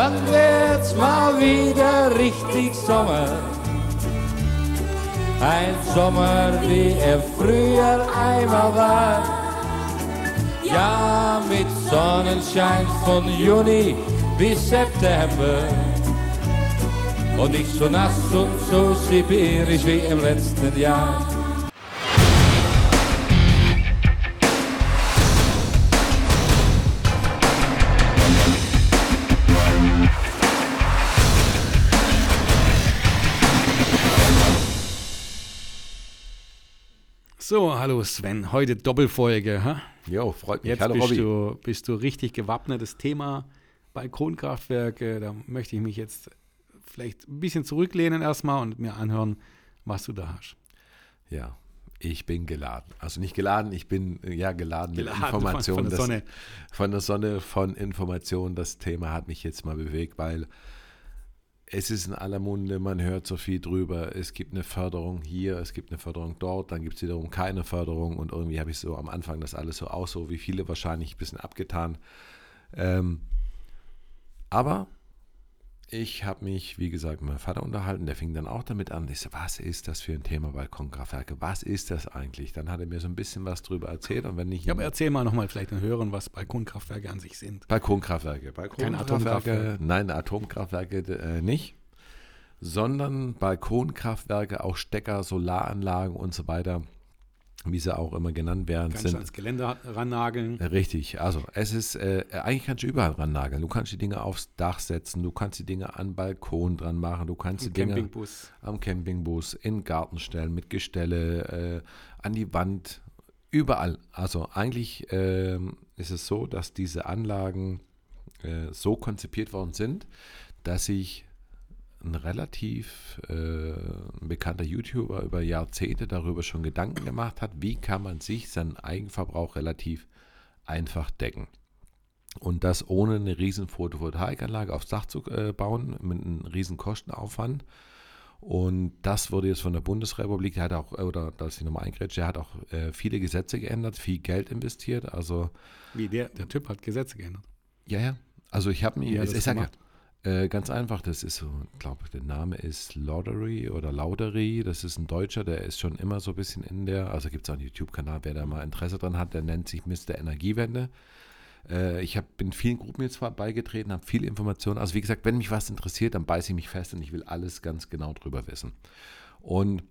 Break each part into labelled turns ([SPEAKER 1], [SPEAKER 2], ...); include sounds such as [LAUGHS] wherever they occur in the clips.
[SPEAKER 1] wann wird's mal wieder richtig Sommer? Ein Sommer, wie er früher einmal war. Ja, mit Sonnenschein von Juni bis September. Und nicht so nass und so sibirisch wie im letzten Jahr.
[SPEAKER 2] So, hallo Sven, heute Doppelfolge. Ha?
[SPEAKER 3] Jo, freut mich.
[SPEAKER 2] Jetzt
[SPEAKER 3] hallo
[SPEAKER 2] bist
[SPEAKER 3] Robby.
[SPEAKER 2] du, bist du richtig gewappnet. Das Thema Balkonkraftwerke, da möchte ich mich jetzt vielleicht ein bisschen zurücklehnen erstmal und mir anhören, was du da hast.
[SPEAKER 3] Ja, ich bin geladen. Also nicht geladen, ich bin ja geladen,
[SPEAKER 2] Geladen
[SPEAKER 3] mit Informationen.
[SPEAKER 2] von- von der Sonne.
[SPEAKER 3] Von der Sonne, von Informationen. Das Thema hat mich jetzt mal bewegt, weil es ist in aller Munde, man hört so viel drüber. Es gibt eine Förderung hier, es gibt eine Förderung dort, dann gibt es wiederum keine Förderung und irgendwie habe ich so am Anfang das alles so aus, so wie viele wahrscheinlich ein bisschen abgetan. Ähm, aber ich habe mich, wie gesagt, mit meinem Vater unterhalten, der fing dann auch damit an. Ich so, was ist das für ein Thema Balkonkraftwerke? Was ist das eigentlich? Dann hat er mir so ein bisschen was drüber erzählt und wenn ich
[SPEAKER 2] Ja, aber erzähl mal nochmal vielleicht den Hörern, was Balkonkraftwerke an sich sind.
[SPEAKER 3] Balkonkraftwerke. Balkonkraftwerke, nein, Atomkraftwerke äh, nicht, sondern Balkonkraftwerke, auch Stecker, Solaranlagen und so weiter, wie sie auch immer genannt werden,
[SPEAKER 2] Kannst du ans Gelände rannageln.
[SPEAKER 3] Richtig, also es ist, äh, eigentlich kannst du überall ran nageln. Du kannst die Dinge aufs Dach setzen, du kannst die Dinge an Balkon dran machen, du kannst
[SPEAKER 2] Im
[SPEAKER 3] die Dinge
[SPEAKER 2] Campingbus.
[SPEAKER 3] am Campingbus, in den Garten stellen, mit Gestelle, äh, an die Wand, überall. Also eigentlich ähm, ist es so, dass diese Anlagen äh, so konzipiert worden sind, dass sich ein relativ äh, bekannter YouTuber über Jahrzehnte darüber schon Gedanken gemacht hat, wie kann man sich seinen Eigenverbrauch relativ einfach decken. Und das ohne eine riesen Photovoltaikanlage aufs Dach zu äh, bauen, mit einem riesen Kostenaufwand. Und das wurde jetzt von der Bundesrepublik, der hat auch, oder dass ich nochmal eingrätsche, der hat auch äh, viele Gesetze geändert, viel Geld investiert. Also,
[SPEAKER 2] Wie der, der Typ hat Gesetze geändert.
[SPEAKER 3] ja, ja. Also ich habe mir,
[SPEAKER 2] hat
[SPEAKER 3] ich,
[SPEAKER 2] das
[SPEAKER 3] sag ja? Äh, ganz einfach, das ist so, ich glaube, der Name ist Laudery oder Laudery, das ist ein Deutscher, der ist schon immer so ein bisschen in der, also gibt es auch einen YouTube-Kanal, wer da mal Interesse dran hat, der nennt sich Mr. Energiewende. Äh, ich hab, bin vielen Gruppen jetzt beigetreten, habe viel Informationen. Also wie gesagt, wenn mich was interessiert, dann beiße ich mich fest und ich will alles ganz genau drüber wissen. Und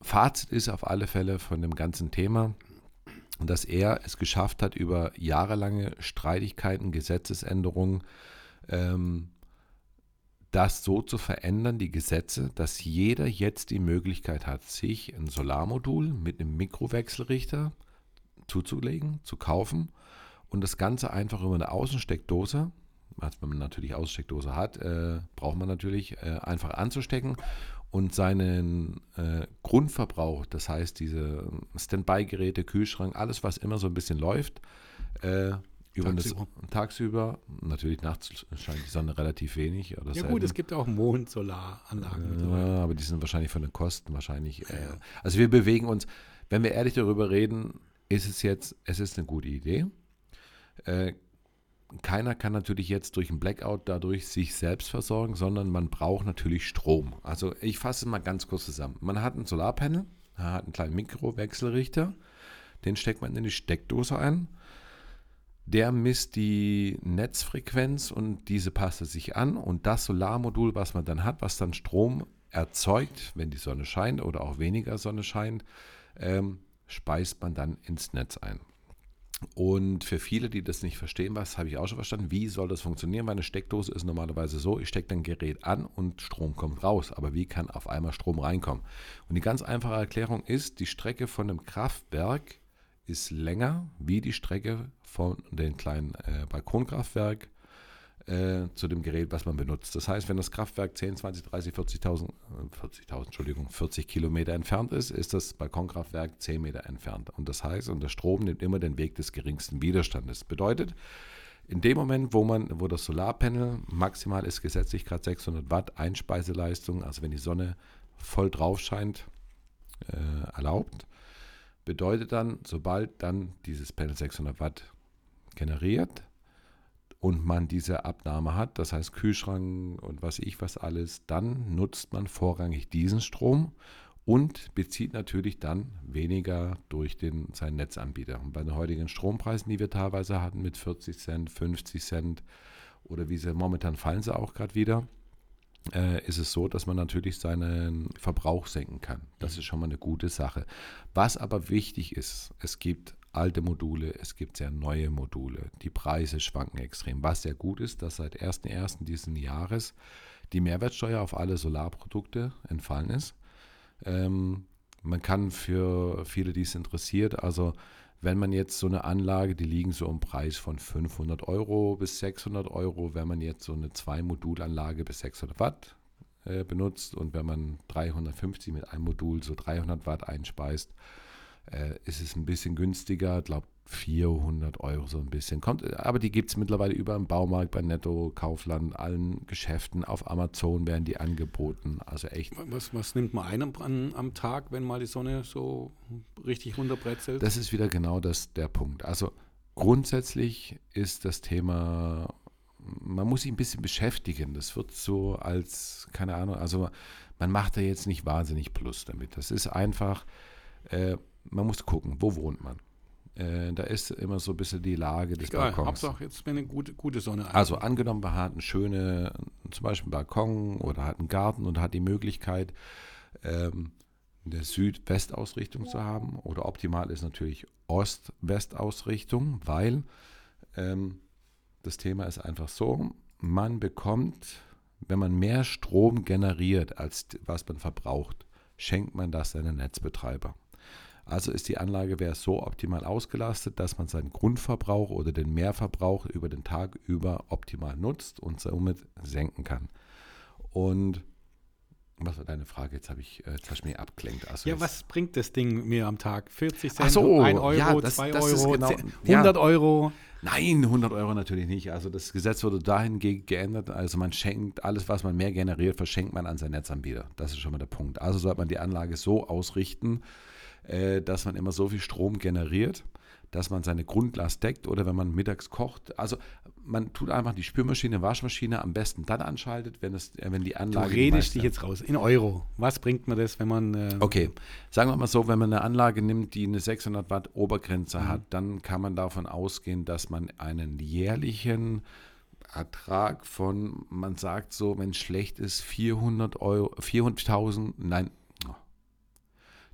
[SPEAKER 3] Fazit ist auf alle Fälle von dem ganzen Thema, dass er es geschafft hat, über jahrelange Streitigkeiten, Gesetzesänderungen, ähm, das so zu verändern, die Gesetze, dass jeder jetzt die Möglichkeit hat, sich ein Solarmodul mit einem Mikrowechselrichter zuzulegen, zu kaufen und das Ganze einfach über eine Außensteckdose, also wenn man natürlich Außensteckdose hat, äh, braucht man natürlich äh, einfach anzustecken und seinen äh, Grundverbrauch, das heißt diese Standby-Geräte, Kühlschrank, alles was immer so ein bisschen läuft, äh,
[SPEAKER 2] Tagsüber.
[SPEAKER 3] Das, tagsüber, natürlich nachts scheint die Sonne relativ wenig.
[SPEAKER 2] Ja
[SPEAKER 3] selten.
[SPEAKER 2] gut, es gibt auch Mondsolaranlagen.
[SPEAKER 3] Ja, aber die sind wahrscheinlich von den Kosten wahrscheinlich. Äh, also wir bewegen uns, wenn wir ehrlich darüber reden, ist es jetzt, es ist eine gute Idee. Äh, keiner kann natürlich jetzt durch einen Blackout dadurch sich selbst versorgen, sondern man braucht natürlich Strom. Also ich fasse mal ganz kurz zusammen. Man hat ein Solarpanel, man hat einen kleinen Mikrowechselrichter, den steckt man in die Steckdose ein. Der misst die Netzfrequenz und diese passt sich an. Und das Solarmodul, was man dann hat, was dann Strom erzeugt, wenn die Sonne scheint oder auch weniger Sonne scheint, ähm, speist man dann ins Netz ein. Und für viele, die das nicht verstehen, was habe ich auch schon verstanden, wie soll das funktionieren? Meine Steckdose ist normalerweise so, ich stecke dann Gerät an und Strom kommt raus. Aber wie kann auf einmal Strom reinkommen? Und die ganz einfache Erklärung ist, die Strecke von einem Kraftwerk ist länger wie die Strecke von dem kleinen äh, Balkonkraftwerk äh, zu dem Gerät, was man benutzt. Das heißt, wenn das Kraftwerk 10, 20, 30, 40.000, äh, 40.000, Entschuldigung, 40 Kilometer entfernt ist, ist das Balkonkraftwerk 10 Meter entfernt. Und das heißt, und der Strom nimmt immer den Weg des geringsten Widerstandes. Bedeutet, in dem Moment, wo man, wo das Solarpanel maximal ist gesetzlich gerade 600 Watt Einspeiseleistung, also wenn die Sonne voll drauf scheint, äh, erlaubt, bedeutet dann, sobald dann dieses Panel 600 Watt generiert und man diese Abnahme hat, das heißt Kühlschrank und was ich was alles, dann nutzt man vorrangig diesen Strom und bezieht natürlich dann weniger durch den, seinen Netzanbieter. Und bei den heutigen Strompreisen, die wir teilweise hatten mit 40 Cent, 50 Cent oder wie sie momentan fallen sie auch gerade wieder, äh, ist es so, dass man natürlich seinen Verbrauch senken kann. Das ist schon mal eine gute Sache. Was aber wichtig ist, es gibt alte Module, es gibt sehr neue Module. Die Preise schwanken extrem. Was sehr gut ist, dass seit 1.1. diesen Jahres die Mehrwertsteuer auf alle Solarprodukte entfallen ist. Ähm, man kann für viele, die es interessiert, also wenn man jetzt so eine Anlage, die liegen so im Preis von 500 Euro bis 600 Euro, wenn man jetzt so eine Zwei-Modul-Anlage bis 600 Watt äh, benutzt und wenn man 350 mit einem Modul so 300 Watt einspeist, äh, ist es ein bisschen günstiger. Ich glaube 400 Euro so ein bisschen. Kommt, aber die gibt es mittlerweile über im Baumarkt, bei Netto, Kaufland, allen Geschäften. Auf Amazon werden die angeboten. Also echt.
[SPEAKER 2] Was, was nimmt man ein am, am Tag, wenn mal die Sonne so richtig runterbrezelt?
[SPEAKER 3] Das ist wieder genau das, der Punkt. Also grundsätzlich ist das Thema, man muss sich ein bisschen beschäftigen. Das wird so als, keine Ahnung, also man macht da jetzt nicht wahnsinnig Plus damit. Das ist einfach, äh, man muss gucken, wo wohnt man äh, da ist immer so ein bisschen die Lage des Egal, Balkons.
[SPEAKER 2] Hauptsache jetzt eine gute, gute Sonne.
[SPEAKER 3] Ein. Also angenommen, man hat einen schönen, zum Beispiel einen Balkon oder hat einen Garten und hat die Möglichkeit, ähm, eine Süd-West-Ausrichtung zu haben. Oder optimal ist natürlich Ost-West-Ausrichtung, weil ähm, das Thema ist einfach so, man bekommt, wenn man mehr Strom generiert, als was man verbraucht, schenkt man das seinen Netzbetreiber. Also ist die Anlage wäre so optimal ausgelastet, dass man seinen Grundverbrauch oder den Mehrverbrauch über den Tag über optimal nutzt und somit senken kann. Und was war deine Frage? Jetzt habe ich, äh, jetzt hast du mich abgelenkt.
[SPEAKER 2] Also ja, was bringt das Ding mir am Tag? 40 Cent,
[SPEAKER 3] so,
[SPEAKER 2] 1 Euro, ja, das, 2 das Euro, genau, 10, 100 ja. Euro?
[SPEAKER 3] Nein, 100 Euro natürlich nicht. Also das Gesetz wurde dahingehend geändert. Also man schenkt alles, was man mehr generiert, verschenkt man an sein Netzanbieter. Das ist schon mal der Punkt. Also sollte man die Anlage so ausrichten, äh, dass man immer so viel Strom generiert, dass man seine Grundlast deckt oder wenn man mittags kocht. Also man tut einfach die Spülmaschine, Waschmaschine am besten dann anschaltet, wenn, es, äh, wenn die Anlage.
[SPEAKER 2] Du redest dich jetzt raus. In Euro. Was bringt mir das, wenn man. Äh
[SPEAKER 3] okay, sagen wir mal so, wenn man eine Anlage nimmt, die eine 600 Watt Obergrenze mhm. hat, dann kann man davon ausgehen, dass man einen jährlichen Ertrag von, man sagt so, wenn es schlecht ist, 400 Euro, 400.000, nein,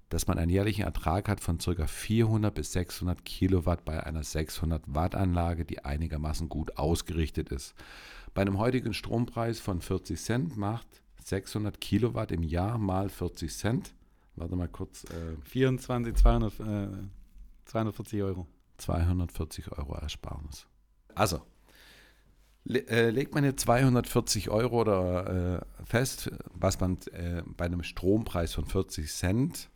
[SPEAKER 3] dass man einen jährlichen Ertrag hat von ca. 400 bis 600 Kilowatt bei einer 600 Watt Anlage, die einigermaßen gut ausgerichtet ist. Bei einem heutigen Strompreis von 40 Cent macht 600 Kilowatt im Jahr mal 40 Cent. Warte mal kurz.
[SPEAKER 2] Äh, 24, 200, äh, 240 Euro.
[SPEAKER 3] 240 Euro Ersparnis. Also, le äh, legt man jetzt 240 Euro oder, äh, fest, was man äh, bei einem Strompreis von 40 Cent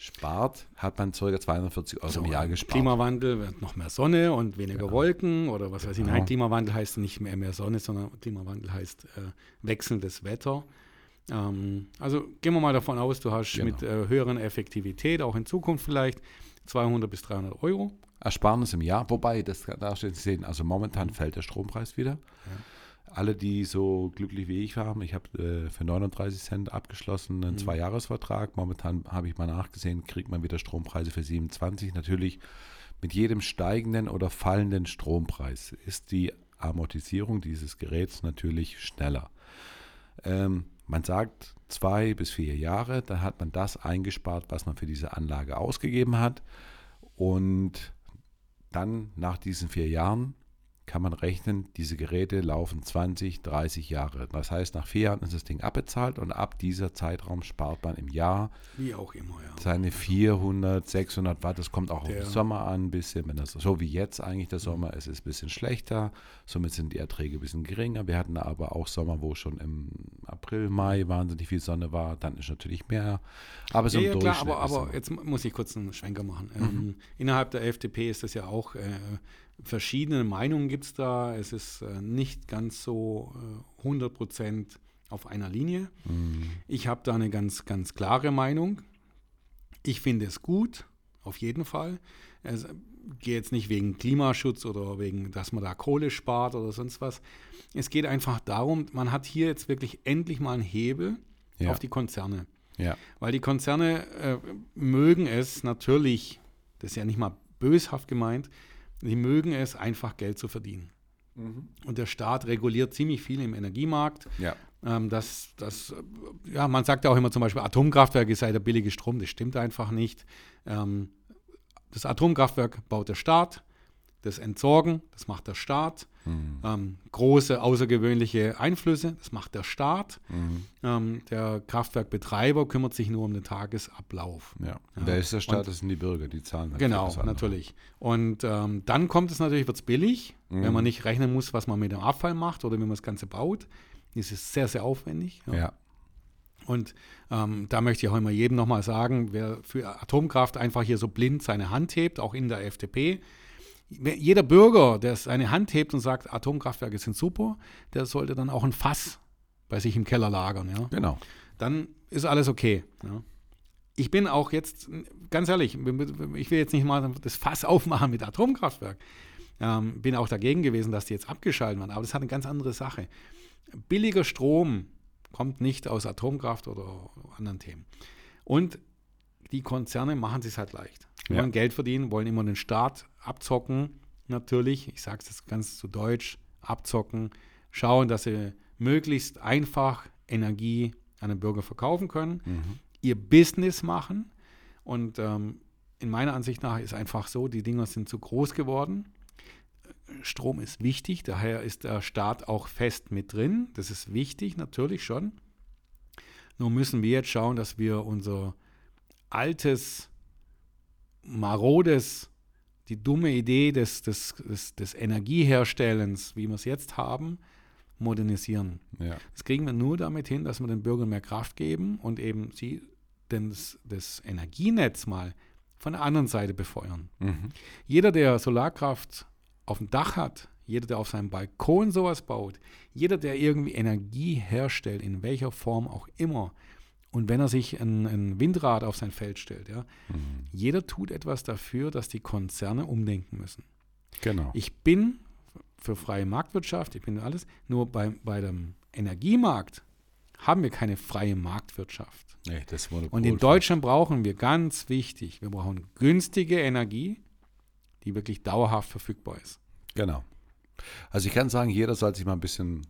[SPEAKER 3] spart, hat man ca. 240 Euro so, im Jahr gespart.
[SPEAKER 2] Klimawandel wird noch mehr Sonne und weniger genau. Wolken oder was weiß ich. Nein, genau. Klimawandel heißt nicht mehr mehr Sonne, sondern Klimawandel heißt äh, wechselndes Wetter. Ähm, also gehen wir mal davon aus, du hast genau. mit äh, höheren Effektivität auch in Zukunft vielleicht 200 bis 300 Euro.
[SPEAKER 3] Ersparnis im Jahr, wobei, das du jetzt sehen, also momentan fällt der Strompreis wieder. Ja alle, die so glücklich wie ich waren, ich habe äh, für 39 Cent abgeschlossen einen mhm. Zweijahresvertrag. Momentan habe ich mal nachgesehen, kriegt man wieder Strompreise für 27. Natürlich mit jedem steigenden oder fallenden Strompreis ist die Amortisierung dieses Geräts natürlich schneller. Ähm, man sagt zwei bis vier Jahre, dann hat man das eingespart, was man für diese Anlage ausgegeben hat. Und dann nach diesen vier Jahren kann man rechnen, diese Geräte laufen 20, 30 Jahre. Das heißt, nach vier Jahren ist das Ding abbezahlt und ab dieser Zeitraum spart man im Jahr
[SPEAKER 2] wie auch immer, ja.
[SPEAKER 3] seine 400, 600 Watt. Das kommt auch der, den Sommer an, ein bisschen, wenn das so wie jetzt eigentlich der Sommer ist, ist ein bisschen schlechter. Somit sind die Erträge ein bisschen geringer. Wir hatten aber auch Sommer, wo schon im April, Mai wahnsinnig viel Sonne war. Dann ist natürlich mehr. Aber so
[SPEAKER 2] ja, ja klar, aber, aber jetzt muss ich kurz einen Schwenker machen. Mhm. Ähm, innerhalb der FDP ist das ja auch äh, verschiedene Meinungen gibt es da. Es ist äh, nicht ganz so äh, 100% auf einer Linie. Mhm. Ich habe da eine ganz, ganz klare Meinung. Ich finde es gut, auf jeden Fall. Es geht jetzt nicht wegen Klimaschutz oder wegen, dass man da Kohle spart oder sonst was. Es geht einfach darum, man hat hier jetzt wirklich endlich mal einen Hebel
[SPEAKER 3] Ja.
[SPEAKER 2] auf die Konzerne.
[SPEAKER 3] Ja.
[SPEAKER 2] Weil die Konzerne äh, mögen es natürlich, das ist ja nicht mal böshaft gemeint, die mögen es einfach Geld zu verdienen. Und der Staat reguliert ziemlich viel im Energiemarkt.
[SPEAKER 3] Ja.
[SPEAKER 2] Ähm, das, das, ja, man sagt ja auch immer zum Beispiel, Atomkraftwerke sei der billige Strom. Das stimmt einfach nicht. Ähm, das Atomkraftwerk baut der Staat. Das Entsorgen, das macht der Staat. Ähm, große außergewöhnliche Einflüsse, das macht der Staat. Ähm, der Kraftwerkbetreiber kümmert sich nur um den Tagesablauf.
[SPEAKER 3] Ja.
[SPEAKER 2] Ja.
[SPEAKER 3] Wer ist der Staat?
[SPEAKER 2] Und-
[SPEAKER 3] das sind die Bürger, die zahlen. halt
[SPEAKER 2] Genau, natürlich. Und ähm, dann kommt es natürlich, wird es billig, wenn man nicht rechnen muss, was man mit dem Abfall macht oder wie man das Ganze baut. Das ist sehr, sehr aufwendig. ja.
[SPEAKER 3] Ja.
[SPEAKER 2] Und ähm, da möchte ich auch immer jedem nochmal sagen, wer für Atomkraft einfach hier so blind seine Hand hebt, auch in der FDP, jeder Bürger, der seine Hand hebt und sagt, Atomkraftwerke sind super, der sollte dann auch ein Fass bei sich im Keller lagern. Ja?
[SPEAKER 3] Genau.
[SPEAKER 2] dann ist alles okay. Ja. Ich bin auch jetzt, ganz ehrlich, ich will jetzt nicht mal das Fass [LAUGHS] aufmachen mit Atomkraftwerk. Ähm, bin auch dagegen gewesen, dass die jetzt abgeschaltet werden, aber das hat eine ganz andere Sache. Billiger Strom kommt nicht aus Atomkraft oder anderen Themen. Und die Konzerne machen es halt leicht. Die
[SPEAKER 3] Ja.
[SPEAKER 2] wollen Geld verdienen, wollen immer den Staat abzocken, natürlich. Ich sage es ganz zu Deutsch, abzocken, schauen, dass sie möglichst einfach Energie an den Bürger verkaufen können, ihr Business machen. Und ähm, in meiner Ansicht nach ist einfach so, die Dinger sind zu groß geworden. Strom ist wichtig, daher ist der Staat auch fest mit drin. Das ist wichtig, natürlich schon. Nur müssen wir jetzt schauen, dass wir unser altes, marodes, die dumme Idee des, des, des, des Energieherstellens, wie wir es jetzt haben, modernisieren.
[SPEAKER 3] Ja.
[SPEAKER 2] Das kriegen wir nur damit hin, dass wir den Bürgern mehr Kraft geben und eben sie das, das Energienetz mal von der anderen Seite befeuern.
[SPEAKER 3] Mhm.
[SPEAKER 2] Jeder, der Solarkraft auf dem Dach hat, jeder, der auf seinem Balkon sowas baut, jeder, der irgendwie Energie herstellt, in welcher Form auch immer, und wenn er sich ein, ein Windrad auf sein Feld stellt, ja,
[SPEAKER 3] Mhm.
[SPEAKER 2] jeder tut etwas dafür, dass die Konzerne umdenken müssen.
[SPEAKER 3] Genau.
[SPEAKER 2] Ich bin für freie Marktwirtschaft, ich bin alles, nur bei, bei dem Energiemarkt haben wir keine freie Marktwirtschaft.
[SPEAKER 3] nee, das Monopol
[SPEAKER 2] Und in Deutschland brauchen wir ganz wichtig, wir brauchen günstige Energie, die wirklich dauerhaft verfügbar ist.
[SPEAKER 3] Genau. Also ich kann sagen, jeder soll sich mal ein bisschen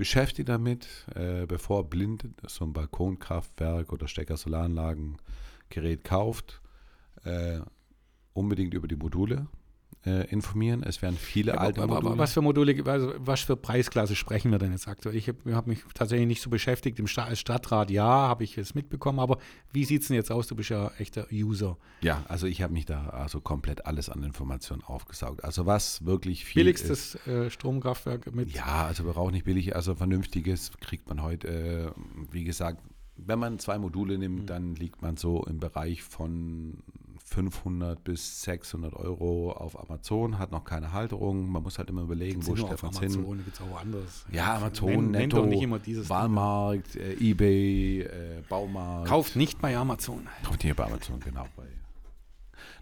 [SPEAKER 3] beschäftigen damit, äh, bevor blind so ein Balkonkraftwerk oder Stecker-Solaranlagen-Gerät kauft. Äh, unbedingt über die Module äh, informieren. Es werden viele alte
[SPEAKER 2] aber,
[SPEAKER 3] Module.
[SPEAKER 2] aber was für Module, also was für Preisklasse sprechen wir denn jetzt aktuell? Ich habe hab mich tatsächlich nicht so beschäftigt. Im Sta als Stadtrat, ja, habe ich es mitbekommen, aber wie sieht es denn jetzt aus? Du bist ja echter User.
[SPEAKER 3] ja, also ich habe mich da also komplett alles an Informationen aufgesaugt. Also was wirklich viel ist.
[SPEAKER 2] Billigstes äh, Stromkraftwerk mit
[SPEAKER 3] Ja, also wir brauchen nicht billig, also vernünftiges kriegt man heute, äh, wie gesagt, wenn man zwei Module nimmt, dann liegt man so im Bereich von 500 bis 600 Euro auf Amazon, hat noch keine Halterung, man muss halt immer überlegen, wo
[SPEAKER 2] sind nur
[SPEAKER 3] stellt man es hin.
[SPEAKER 2] Amazon, gibt es auch woanders.
[SPEAKER 3] Ja, Amazon,
[SPEAKER 2] Nenn, nennt
[SPEAKER 3] Netto,
[SPEAKER 2] doch nicht immer dieses Ding.
[SPEAKER 3] Walmart, äh, Ebay, äh, Baumarkt.
[SPEAKER 2] Kauft nicht bei Amazon.
[SPEAKER 3] Kommt hier bei Amazon, genau. Bei.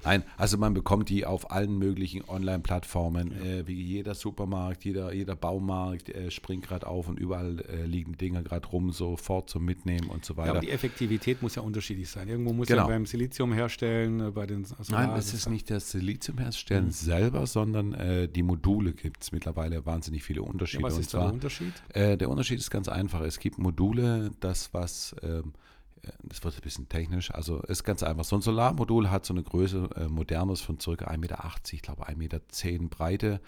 [SPEAKER 3] Nein, also man bekommt die auf allen möglichen Online-Plattformen, äh, wie jeder Supermarkt, jeder, jeder Baumarkt äh, springt gerade auf und überall äh, liegen Dinger gerade rum, sofort zum Mitnehmen und so
[SPEAKER 2] Ja,
[SPEAKER 3] weiter.
[SPEAKER 2] aber die Effektivität muss ja unterschiedlich sein. Irgendwo muss
[SPEAKER 3] Genau.
[SPEAKER 2] ja beim Silizium herstellen, äh, bei den
[SPEAKER 3] Nein, es ist nicht das Silizium herstellen
[SPEAKER 2] Mhm.
[SPEAKER 3] selber, sondern äh, die Module gibt es mittlerweile wahnsinnig viele
[SPEAKER 2] Ja,
[SPEAKER 3] Unterschiede.
[SPEAKER 2] was
[SPEAKER 3] und
[SPEAKER 2] ist da der
[SPEAKER 3] zwar,
[SPEAKER 2] Unterschied?
[SPEAKER 3] Äh, der Unterschied ist ganz einfach. Es gibt Module, das was, ähm, äh, das wird ein bisschen technisch, also ist ganz einfach. So ein Solarmodul hat so eine Größe, äh, modernes von ca. 1,80 Meter, ich glaube 1,10 Meter Breite